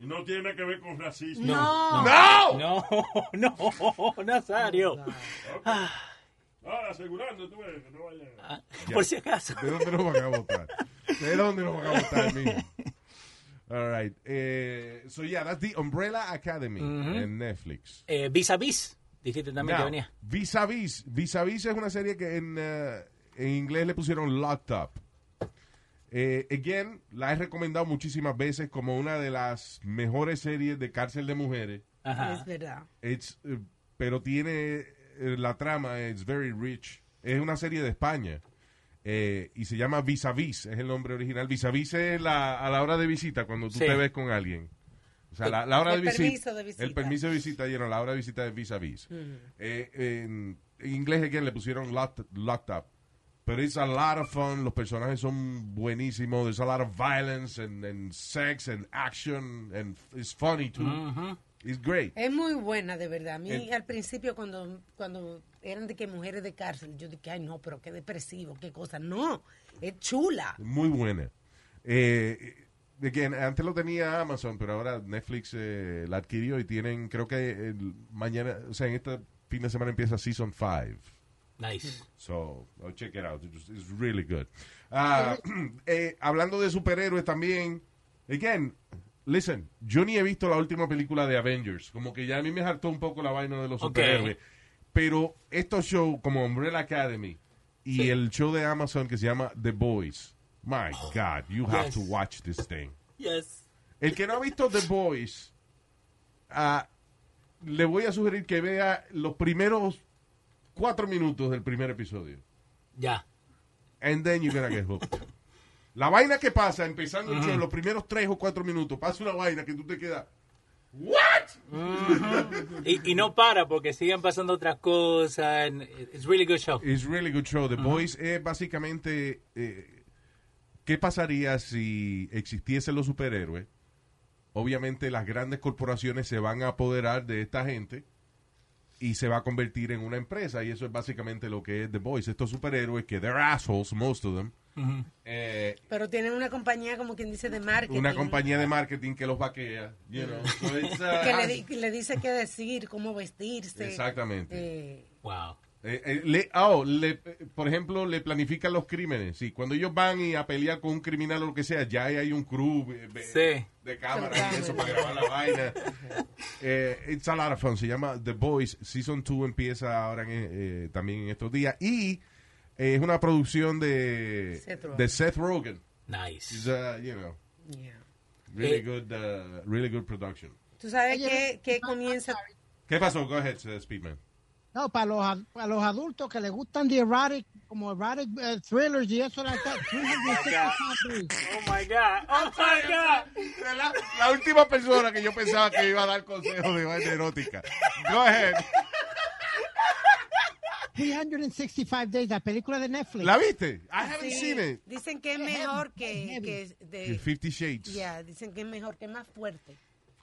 Y no tiene nada que ver con racismo. No. ¡No! No, no, Nazario. Ahora, asegurando, tú ves, que no vaya. Ah, Por si acaso. ¿De dónde nos van a votar? ¿De dónde nos van a votar, mijo? All right. Eh, so, yeah, that's the Umbrella Academy en Netflix. Eh, vis a vis, dijiste también que venía. Vis a Vis. Vis a Vis es una serie que en, eh, en inglés le pusieron Locked Up. Eh, again, la he recomendado muchísimas veces como una de las mejores series de cárcel de mujeres. Ajá. Es verdad. It's, pero tiene la trama, it's very rich. Es una serie de España. Eh, y se llama Vis a Vis, es el nombre original. Vis a Vis es la, a la hora de visita, cuando tú Sí. te ves con alguien. O sea, la, la hora El de, visita, permiso de visita. El permiso de visita, know, la hora de visita es vis a vis. Eh, en, en inglés, again, le pusieron locked, locked up. Pero it's a lot of fun. Los personajes son buenísimos. There's a lot of violence and, and sex and action. And it's funny too. It's great. Es muy buena, de verdad. A mí El- al principio cuando, cuando eran de que mujeres de cárcel, yo dije, ay no, pero qué depresivo, qué cosa. No, es chula. Muy buena. Eh, again, antes lo tenía Amazon, pero ahora Netflix eh, la adquirió y tienen, creo que el- mañana, o sea, en este fin de semana empieza Season 5. Nice. So, oh, check it out. It's, it's really good. Eh, hablando de superhéroes también, again, listen, yo ni he visto la última película de Avengers. Como que ya a mí me hartó un poco la vaina de los superhéroes. Pero estos shows como Umbrella Academy y Sí. el show de Amazon que se llama The Boys, my God, you have to watch this thing. Yes. El que no ha visto The Boys, ah, le voy a sugerir que vea los primeros cuatro minutos del primer episodio. Ya. And then you're gonna get hooked. La vaina que pasa empezando el show, los primeros tres o cuatro minutos, pasa una vaina que tú te quedas. ¿What? Y, y no para porque siguen pasando otras cosas. and It's really good show. It's really good show. The Boys es básicamente eh, qué pasaría si existiesen los superhéroes. Obviamente las grandes corporaciones se van a apoderar de esta gente y se va a convertir en una empresa y eso es básicamente lo que es The Boys. Estos superhéroes que they're assholes, most of them. Eh, Pero tienen una compañía, como quien dice, de marketing. una compañía de marketing que los vaquea, you know. So it's, uh, que le, di- le dice qué decir, cómo vestirse. Exactamente. Eh, Wow. Eh, eh, le, oh, le- por ejemplo, le planifican los crímenes. Sí, cuando ellos van y a pelear con un criminal o lo que sea, ya hay un crew eh, de, Sí. de cámara y eso para grabar la vaina. Eh, it's a lot of fun. Se llama The Boys. Season 2 empieza ahora en, eh, también en estos días. Y Es una producción de Seth Rogen. de Seth Rogen. Nice. It's, uh, you know, Yeah. really Eh. good, uh, really good production. Tú sabes que, que comienza... ¿Qué pasó? Go ahead, uh, Speedman. No, para los, para los adultos que les gustan de erotic, como erotic eh, thrillers y eso, like that, 365 days. Oh my God. Oh my God. La, la última persona que yo pensaba que iba a dar consejos de vaina erótica. Go ahead. 365 days, la película de Netflix. ¿La viste? I haven't Sí, seen it. Dicen que es mejor que, que de, Fifty Shades. ya, dicen que es mejor, que es más fuerte.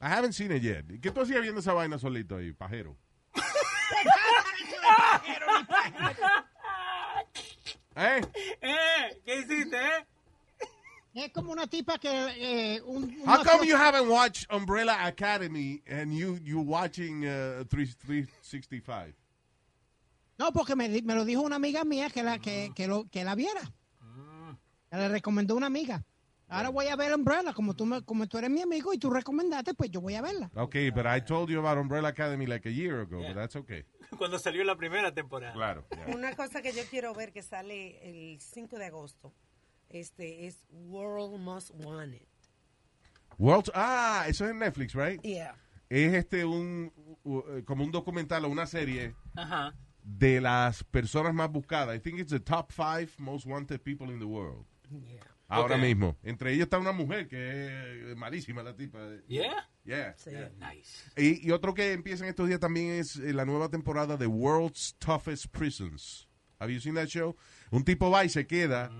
I haven't seen it yet. ¿Qué tú hacías viendo esa vaina solito ahí, pajero? ¿Eh? Eh, ¿Qué hiciste, eh? Es como una tipa que... Eh, un, How come cosa- you haven't watched Umbrella Academy and you you watching uh, 3, 365? No, porque me, lo dijo una amiga mía que la, que, que lo, que la viera. Que le recomendó una amiga. Ahora voy a ver Umbrella, como tú, me- como tú eres mi amigo y tú recomendaste, pues yo voy a verla. Okay, but I told you about Umbrella Academy like a year ago, Yeah. but that's okay. Cuando salió la primera temporada. Claro. yeah. Una cosa que yo quiero ver que sale el 5 de agosto este es World Most Wanted. World, ah, eso es en Netflix, right? Yeah. Es este un como un documental o una serie Ajá. De las personas más buscadas. I think it's the top five most wanted people in the world. Yeah. Ahora mismo. Entre ellos está una mujer que es malísima la tipa. Yeah. Yeah. Sí. yeah. Nice. Y, y otro que empieza en estos días también es eh, la nueva temporada de World's Toughest Prisons. Have you seen that show? Un tipo va y se queda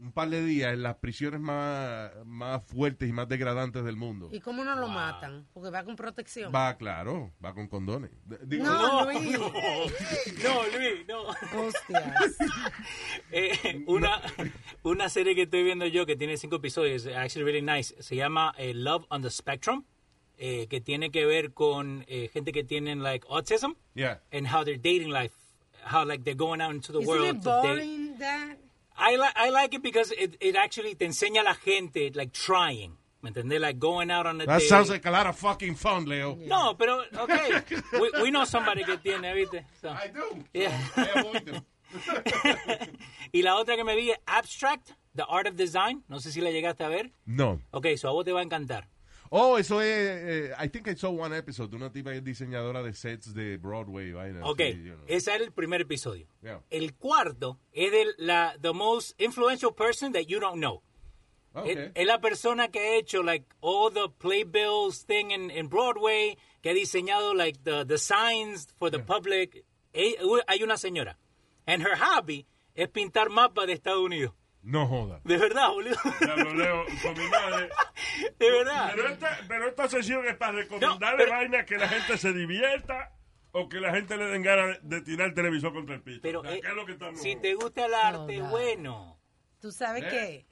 un par de días en las prisiones más, más fuertes y más degradantes del mundo. ¿Y cómo no lo matan? Porque va con protección. Va, claro, va con condones. D- digo, No, No, Luis. No, Luis, no. Hostias. Eh, una, una serie que estoy viendo yo que tiene cinco episodios, actually really nice, se llama eh, Love on the Spectrum, eh, que tiene que ver con eh, gente que tienen like autism Yeah. and how their dating life, how like they're going out into the Isn't world. it to date. boring that? I, li I like it because it, it actually te enseña a la gente like trying, ¿me entendés? Like going out on a That date. sounds like a lot of fucking fun, Leo. No, pero, okay. we, we know somebody que tiene, ¿viste? So. I do. Yeah. I avoid them. y la otra que me vi es Abstract, The Art of Design. No sé si la llegaste a ver. No. Ok, so a vos te va a encantar. Oh, eso es. eh, I think I saw one episode de una tipa que es diseñadora de sets de Broadway. vaina Ok, así, you know. ese era el primer episodio. Yeah. El cuarto es de la the most influential person that you don't know. Okay. Es, es la persona que ha hecho like all the playbills thing in, in Broadway, que ha diseñado like the, the signs for the public. Eh, Hay una señora. And her hobby es pintar mapas de Estados Unidos. No joda. De verdad, boludo. Ya lo leo con mi madre. De verdad. Pero esta, pero esta sesión es para recomendarle pero- vainas que la gente se divierta o que la gente le den ganas de tirar el televisor contra el piso. Pero O sea, eh, ¿qué es lo que estamos? si te gusta el arte, No, bueno. ¿Tú sabes ¿Eh? qué?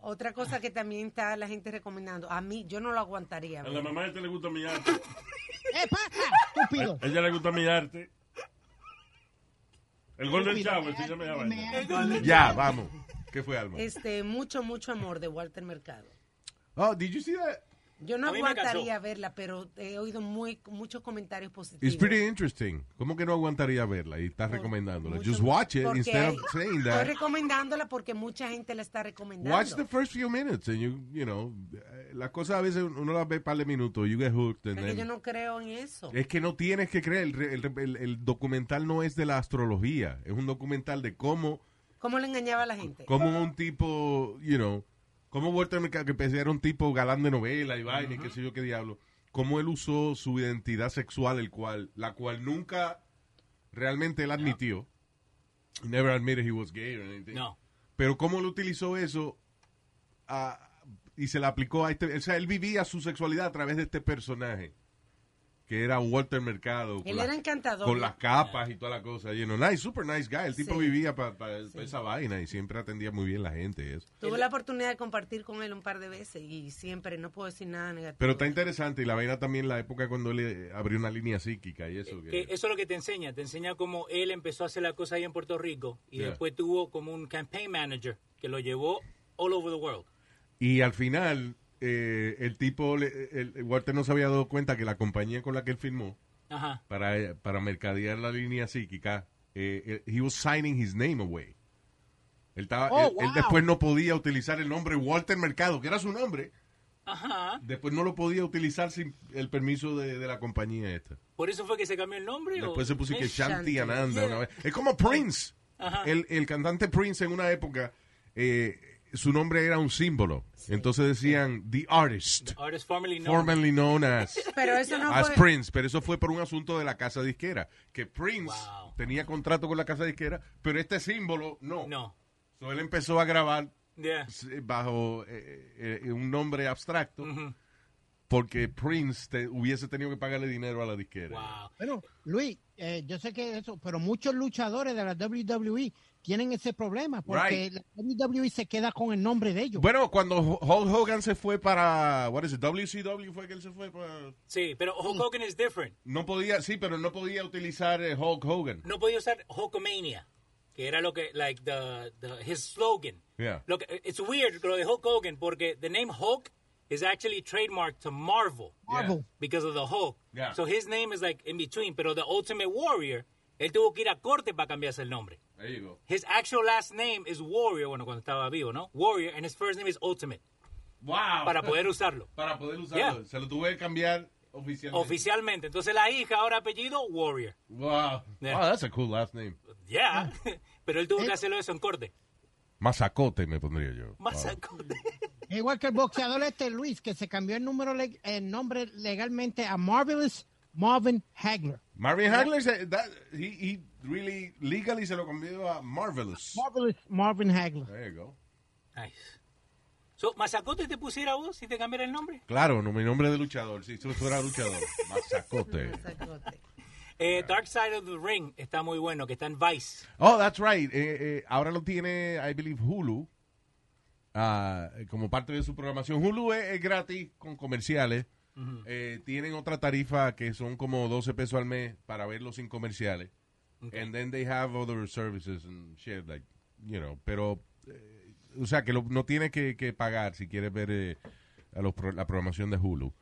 Otra cosa que también está la gente recomendando. A mí, yo no lo aguantaría. A la mamá de este le gusta mi arte. ¿Qué pasa, estúpido? A ella le gusta mi arte. El Golden Shower, se llama esa vaina. Ya, vamos. ¿Qué fue, Alma? Este, mucho, mucho amor de Walter Mercado. Oh, did you see that? Yo no aguantaría verla, pero he oído muy, muchos comentarios positivos. It's pretty interesting. ¿Cómo que no aguantaría verla y estás recomendándola? Mucho- Just watch it instead hay- of saying Estoy that. recomendándola porque mucha gente la está recomendando. Watch the first few minutes and you, you know, las cosas a veces uno las ve un par de minutos, you get hooked and Porque then- yo no creo en eso. Es que no tienes que creer, el, el el- el documental no es de la astrología, es un documental de cómo, ¿Cómo le engañaba a la gente? cómo un tipo, you know, cómo Walter Mercado, que era un tipo galán de novela y vaina y qué sé yo qué diablo, cómo él usó su identidad sexual, el cual, la cual nunca realmente él admitió. He never admitted he was gay or anything. No. Pero cómo él utilizó eso a- y se la aplicó a este, o sea, él vivía su sexualidad a través de este personaje que era Walter Mercado. con Él la- era encantador. con las capas y toda la cosa. You know, nice, super nice guy. El tipo Sí. vivía para esa vaina y siempre atendía muy bien la gente. Eso. Tuve la oportunidad de compartir con él un par de veces y siempre no puedo decir nada negativo. Pero está interesante y la vaina también la época cuando él eh, abrió una línea psíquica y eso. Que- eso es lo que te enseña. Te enseña cómo él empezó a hacer la cosa ahí en Puerto Rico y Yeah. después tuvo como un campaign manager que lo llevó all over the world. Y al final, eh, el tipo, el, Walter no se había dado cuenta que la compañía con la que él firmó Ajá. para, para mercadear la línea psíquica, eh, eh, he was signing his name away. Él, estaba, Oh, él, después no podía utilizar el nombre Walter Mercado, que era su nombre. Ajá. Después no lo podía utilizar sin el permiso de, de la compañía esta. ¿Por eso fue que se cambió el nombre? o- Después se puso que Eh, Shanti Ananda Yeah. una vez. Es como Prince. Ajá. El, el cantante Prince en una época, eh, su nombre era un símbolo. Entonces decían The Artist, Artist formerly known. formerly known as, Pero eso no as fue... Prince. Pero eso fue por un asunto de la casa disquera. Que Prince tenía contrato con la casa disquera, pero este símbolo no. No. So, él empezó a grabar Yeah. bajo eh, eh, un nombre abstracto porque Prince te- hubiese tenido que pagarle dinero a la disquera. Wow. Bueno, Luis, eh, yo sé que eso, pero muchos luchadores de la WWE tienen ese problema porque Right. la WWE se queda con el nombre de ellos. Bueno, cuando Hulk Hogan se fue para, what is it, WCW fue que él se fue para... Sí, pero Hulk Hogan es different. No podía, sí, pero no podía utilizar eh, Hulk Hogan. No podía usar Hulkamania, que era lo que, like, the, the, his slogan. Yeah. Lo que, it's weird lo de Hulk Hogan porque the name Hulk is actually trademarked to Marvel. Marvel. Because of the Hulk. Yeah. So his name is like in between, pero the Ultimate Warrior, él tuvo que ir a corte para cambiarse el nombre. There you go. His actual last name is Warrior, bueno, cuando estaba vivo, ¿no? Warrior, and his first name is Ultimate, Wow. para poder usarlo. Para poder usarlo. Yeah. Se lo tuve que cambiar oficialmente. Oficialmente. Entonces la hija, ahora apellido, Warrior. Wow. Yeah. Wow, that's a cool last name. Yeah. Pero él tuvo Eh. que hacerlo eso en corte. Mazacote me pondría yo. Más Wow. Igual que el boxeador este Luis, que se cambió el número le- el nombre legalmente a Marvelous Marvin Hagler. Marvin Hagler, se- that- he, he really legally se lo cambió a Marvelous. Marvelous Marvin Hagler. There you go. Nice. So, ¿Mazacote te pusiera vos si te cambiara el nombre? Claro, no, mi nombre de luchador. Si tú fuera luchador. Mazacote. Sacote. Eh, Dark Side of the Ring está muy bueno, que está en Vice. Oh, that's right. Eh, eh, ahora lo tiene, I believe, Hulu. ah, como parte de su programación. Hulu es, es gratis con comerciales. Eh, tienen otra tarifa que son como 12 pesos al mes para verlo sin comerciales. And then they have other services and shit, like, you know. Pero, eh, o sea, que lo- no tienes que, que pagar si quieres ver eh, a los pro- la programación de Hulu.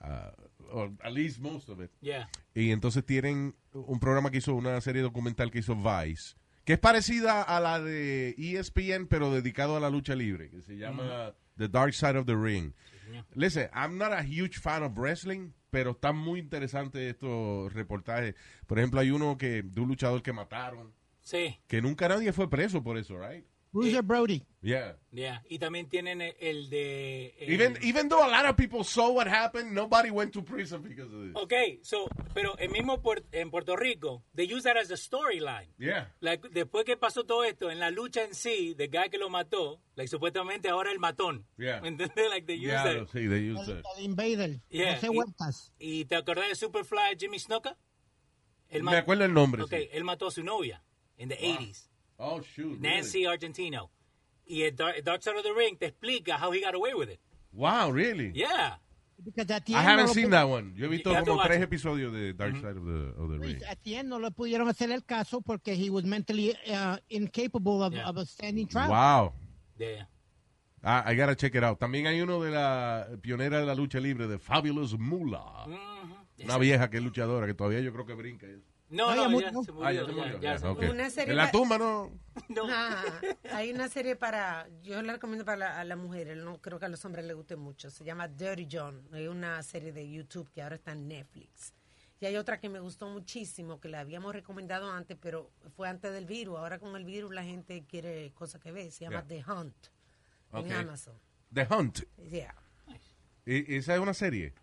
Ah, or at least most of it. Yeah. Y entonces tienen un programa que hizo, una serie documental que hizo Vice, que es parecida a la de ESPN, pero dedicado a la lucha libre, que se llama The Dark Side of the Ring. Listen, I'm not a huge fan of wrestling, pero están muy interesantes estos reportajes. Por ejemplo, hay uno que de un luchador que mataron, Sí, que nunca nadie fue preso por eso, right? Bruiser Brody. Yeah. yeah. Y también tienen el, el de... el- Even, even though a lot of people saw what happened, nobody went to prison because of it. Ok, so, pero el mismo en Puerto Rico, they use that as a storyline. Yeah. Like, después que pasó todo esto, en la lucha en sí, del guy que lo mató, like, supuestamente ahora el matón. Yeah. ¿Me entiendes? Like, they use Yeah, that. sí, they used El, it. el Invader. Yeah, No sé y- vueltas. ¿Y te acordás de Superfly Jimmy Snuka? Me acuerdo el nombre. Ok, sí. él mató a su novia en the 80s, Oh, shoot. really? Nancy Argentino. Y el Dark, Dark Side of the Ring te explica how he got away with it. Wow, really? Yeah. Because at the I haven't no seen that one. Yo he visto You have to como tres it. episodios de Dark Side of the, of the Ring. At the end no le pudieron hacer el caso porque he was mentally uh, incapable of, Yeah. of a standing trial. Wow. Yeah. Ah, I gotta check it out. También hay uno de la pionera de la lucha libre, de Fabulous Moolah. Mhm. Una vieja que es luchadora, que todavía yo creo que brinca. No, No, ya no, murió. ya se murió. Ah, ya se ya- murió. ya Ya, se ok. murió. Una serie En la tumba, ¿no? No. Ah, hay una serie para, yo la recomiendo para la, a las mujeres, no creo que a los hombres les guste mucho. Se llama Dirty John, es una serie de YouTube que ahora está en Netflix. Y hay otra que me gustó muchísimo, que la habíamos recomendado antes, pero fue antes del virus. Ahora con el virus la gente quiere cosas que ve. Se llama Yeah. The Hunt en Amazon. The Hunt. Yeah. ¿Y- ¿Esa es una serie?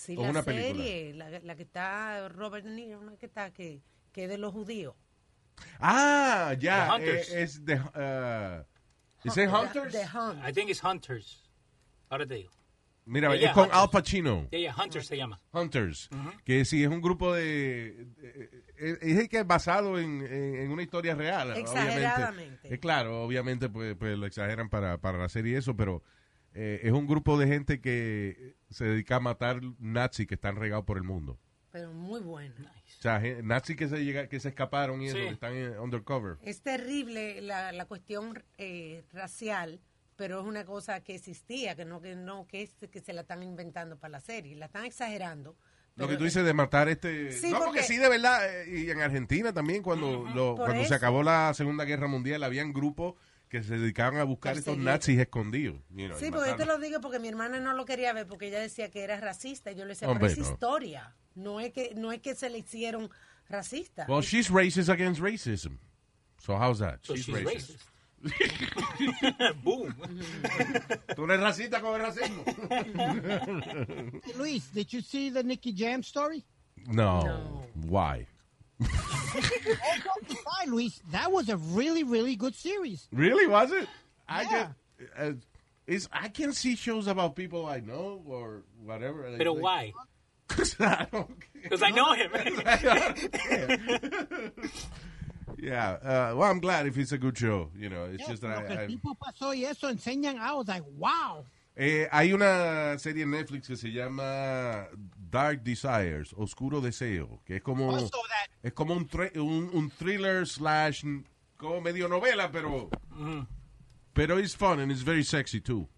Sí, ¿O la una película? serie, la, la que está Robert De Niro, una que está que, que es de los judíos. Ah, ya. Hunters. eh, Es de... Uh, ¿Es it The- Hunters? The Hunt. I think it's Hunters. Ahora te digo. Mira, Yeah, es con Hunters. Al Pacino. Yeah, yeah, Hunters se llama. Hunters, que sí es un grupo de... Es el que es basado en, en- en una historia real. Exageradamente. Obviamente. Eh, claro, obviamente pues, pues lo exageran para, para la serie y eso, pero eh, es un grupo de gente que se dedica a matar nazis que están regados por el mundo. Pero muy buena. O sea, nazis que se, llega, que se escaparon y eso, que están en undercover. Es terrible la, la cuestión eh, racial, pero es una cosa que existía, que no que no que, es, que se la están inventando para la serie, la están exagerando. Lo que tú dices de matar este... Sí, no, porque, porque- sí, de verdad, eh, y en Argentina también, cuando, lo- cuando se acabó la Segunda Guerra Mundial, habían grupos que se dedicaban a buscar estos Perseguir. nazis escondidos. you know, Sí, porque yo te lo digo porque mi hermana no lo quería ver porque ella decía que era racista. Y yo le decía, Hombre, pero es no. historia. No es que no es que se le hicieron racista. Well, she's racist against racism. So how's that? So she's, she's racist. racist. Boom. Tú eres racista con el racismo. Luis, did you see the Nicky Jam story? no. No. Why? Hi, Luis. That was a really, really good series. Really? Was it? I Yeah. get, uh, is I can see shows about people I know or whatever. and I Pero think- why? 'Cause I don't. Because I know him. yeah. Uh, well, I'm glad if it's a good show. You know, it's Yeah, just that que I, el I- tipo pasó y eso enseñan. I was like, wow. Eh, hay una serie en Netflix que se llama Dark Desires, Oscuro Deseo, que es como that es como un, tre- un, un thriller slash como medio novela, pero pero it's fun and it's very sexy too.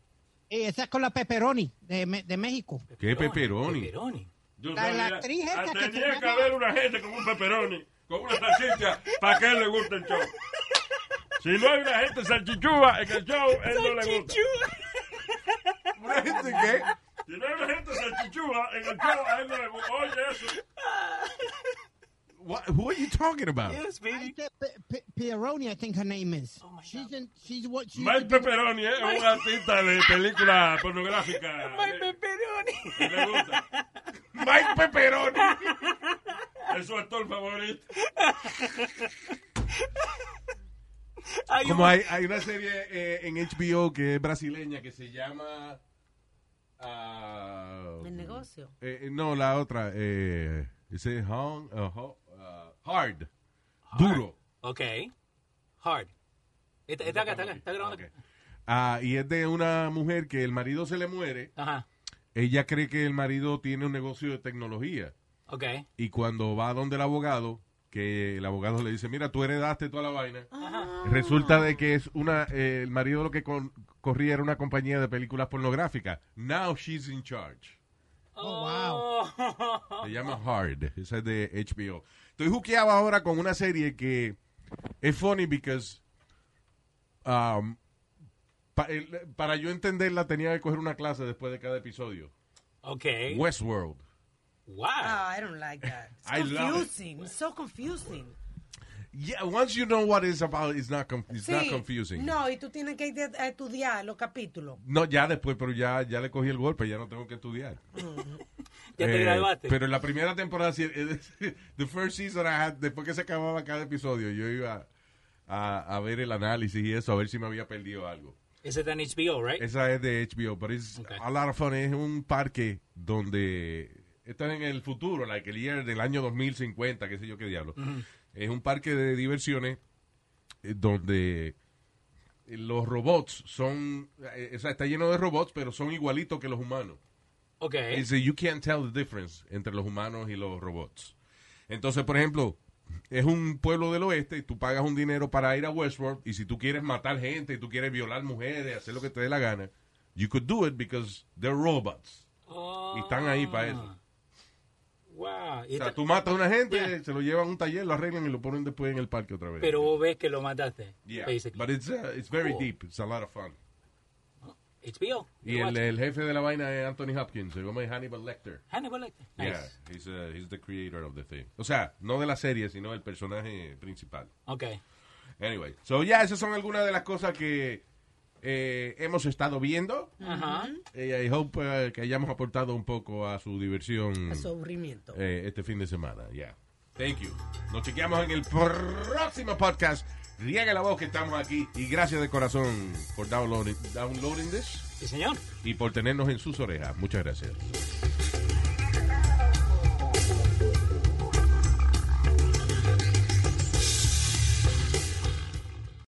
eh, esa es con la pepperoni de, de México. ¿Qué pepperoni? Pepperoni. Yo La- la sabía- actriz esta que tenía que haber una gente con un pepperoni, con una salchicha, para que él le guste el show. Si no hay una gente salchichúa en el show, él no le gusta. ¿Una gente qué? Si no hay una gente salchichúa en el show, a él no le gusta. Oye, eso. What, who are you talking about? Yes, I baby. Pepperoni, I think her name is. Oh, my she's God. in. She's what? She's Mike Pepperoni ¿eh? es un artista de película pornográfica. My pepperoni. le gusta. Mike Pepperoni. Es su actor favorito. Como hay, hay una serie eh, en HBO que es brasileña que se llama ah, El negocio. eh, no, la otra eh, ese Hung- uh, Ho- uh, Hard. Duro. Ok. Hard. Está, está acá, está acá. Está grabando. Ah, y es de una mujer que el marido se le muere. Ajá. Ella cree que el marido tiene un negocio de tecnología. Ok. Y cuando va donde el abogado, que el abogado le dice, mira, tú heredaste toda la vaina. Resulta de que es una, eh, el marido lo que con- corría era una compañía de películas pornográficas. Now she's in charge. Oh, wow. Se llama Hard. Esa es de HBO. Estoy juqueado ahora con una serie que es funny because um, pa- el- para yo entenderla tenía que coger una clase después de cada episodio. Ok. Westworld. Wow. Ah, I don't like that. It's I love it. confusing. It's so confusing. Yeah, once you know what it's about, it's not, conf- it's not Sí. confusing. No, y tú tienes que ir a estudiar los capítulos. No, ya después, pero ya, ya le cogí el golpe, ya no tengo que estudiar. Ya te Eh, graduaste. Pero en la primera temporada, sí, the first season, I had- después que se acababa cada episodio, yo iba a, a ver el análisis y eso, a ver si me había perdido algo. Ese está en HBO, right? Esa es de HBO, pero es Okay. a lot of fun. Es un parque donde esto es en el futuro, like el year del año 2050, qué sé yo qué diablo. Es un parque de diversiones eh, donde los robots son, eh, o sea, está lleno de robots, pero son igualitos que los humanos. Ok. Dice, you can't tell the difference entre los humanos y los robots. Entonces, por ejemplo, es un pueblo del oeste y tú pagas un dinero para ir a Westworld y si tú quieres matar gente y tú quieres violar mujeres, hacer lo que te dé la gana, you could do it because they're robots. Oh, Y están ahí para eso. Wow. O sea, tú matas a una gente, Yeah. se lo llevan a un taller, lo arreglan y lo ponen después en el parque otra vez. Pero vos ves que lo mataste. yeah. Basically. But it's, uh, it's very Cool. deep. It's a lot of fun. HBO. Y el, el jefe de la vaina es Anthony Hopkins, se llama Hannibal Lecter. Hannibal Lecter. Nice. Yeah, he's, uh, he's the creator of the thing. O sea, no de la serie, sino el personaje principal. Ok. Anyway, so ya esas son algunas de las cosas que eh, hemos estado viendo. Ajá. Eh, I hope eh, que hayamos aportado un poco a su diversión A su aburrimiento. eh, este fin de semana. Yeah. Thank you. Nos chequeamos en el próximo podcast. Riega la voz que estamos aquí. Y gracias de corazón por downloading, downloading this Sí, señor. y por tenernos en sus orejas. Muchas gracias.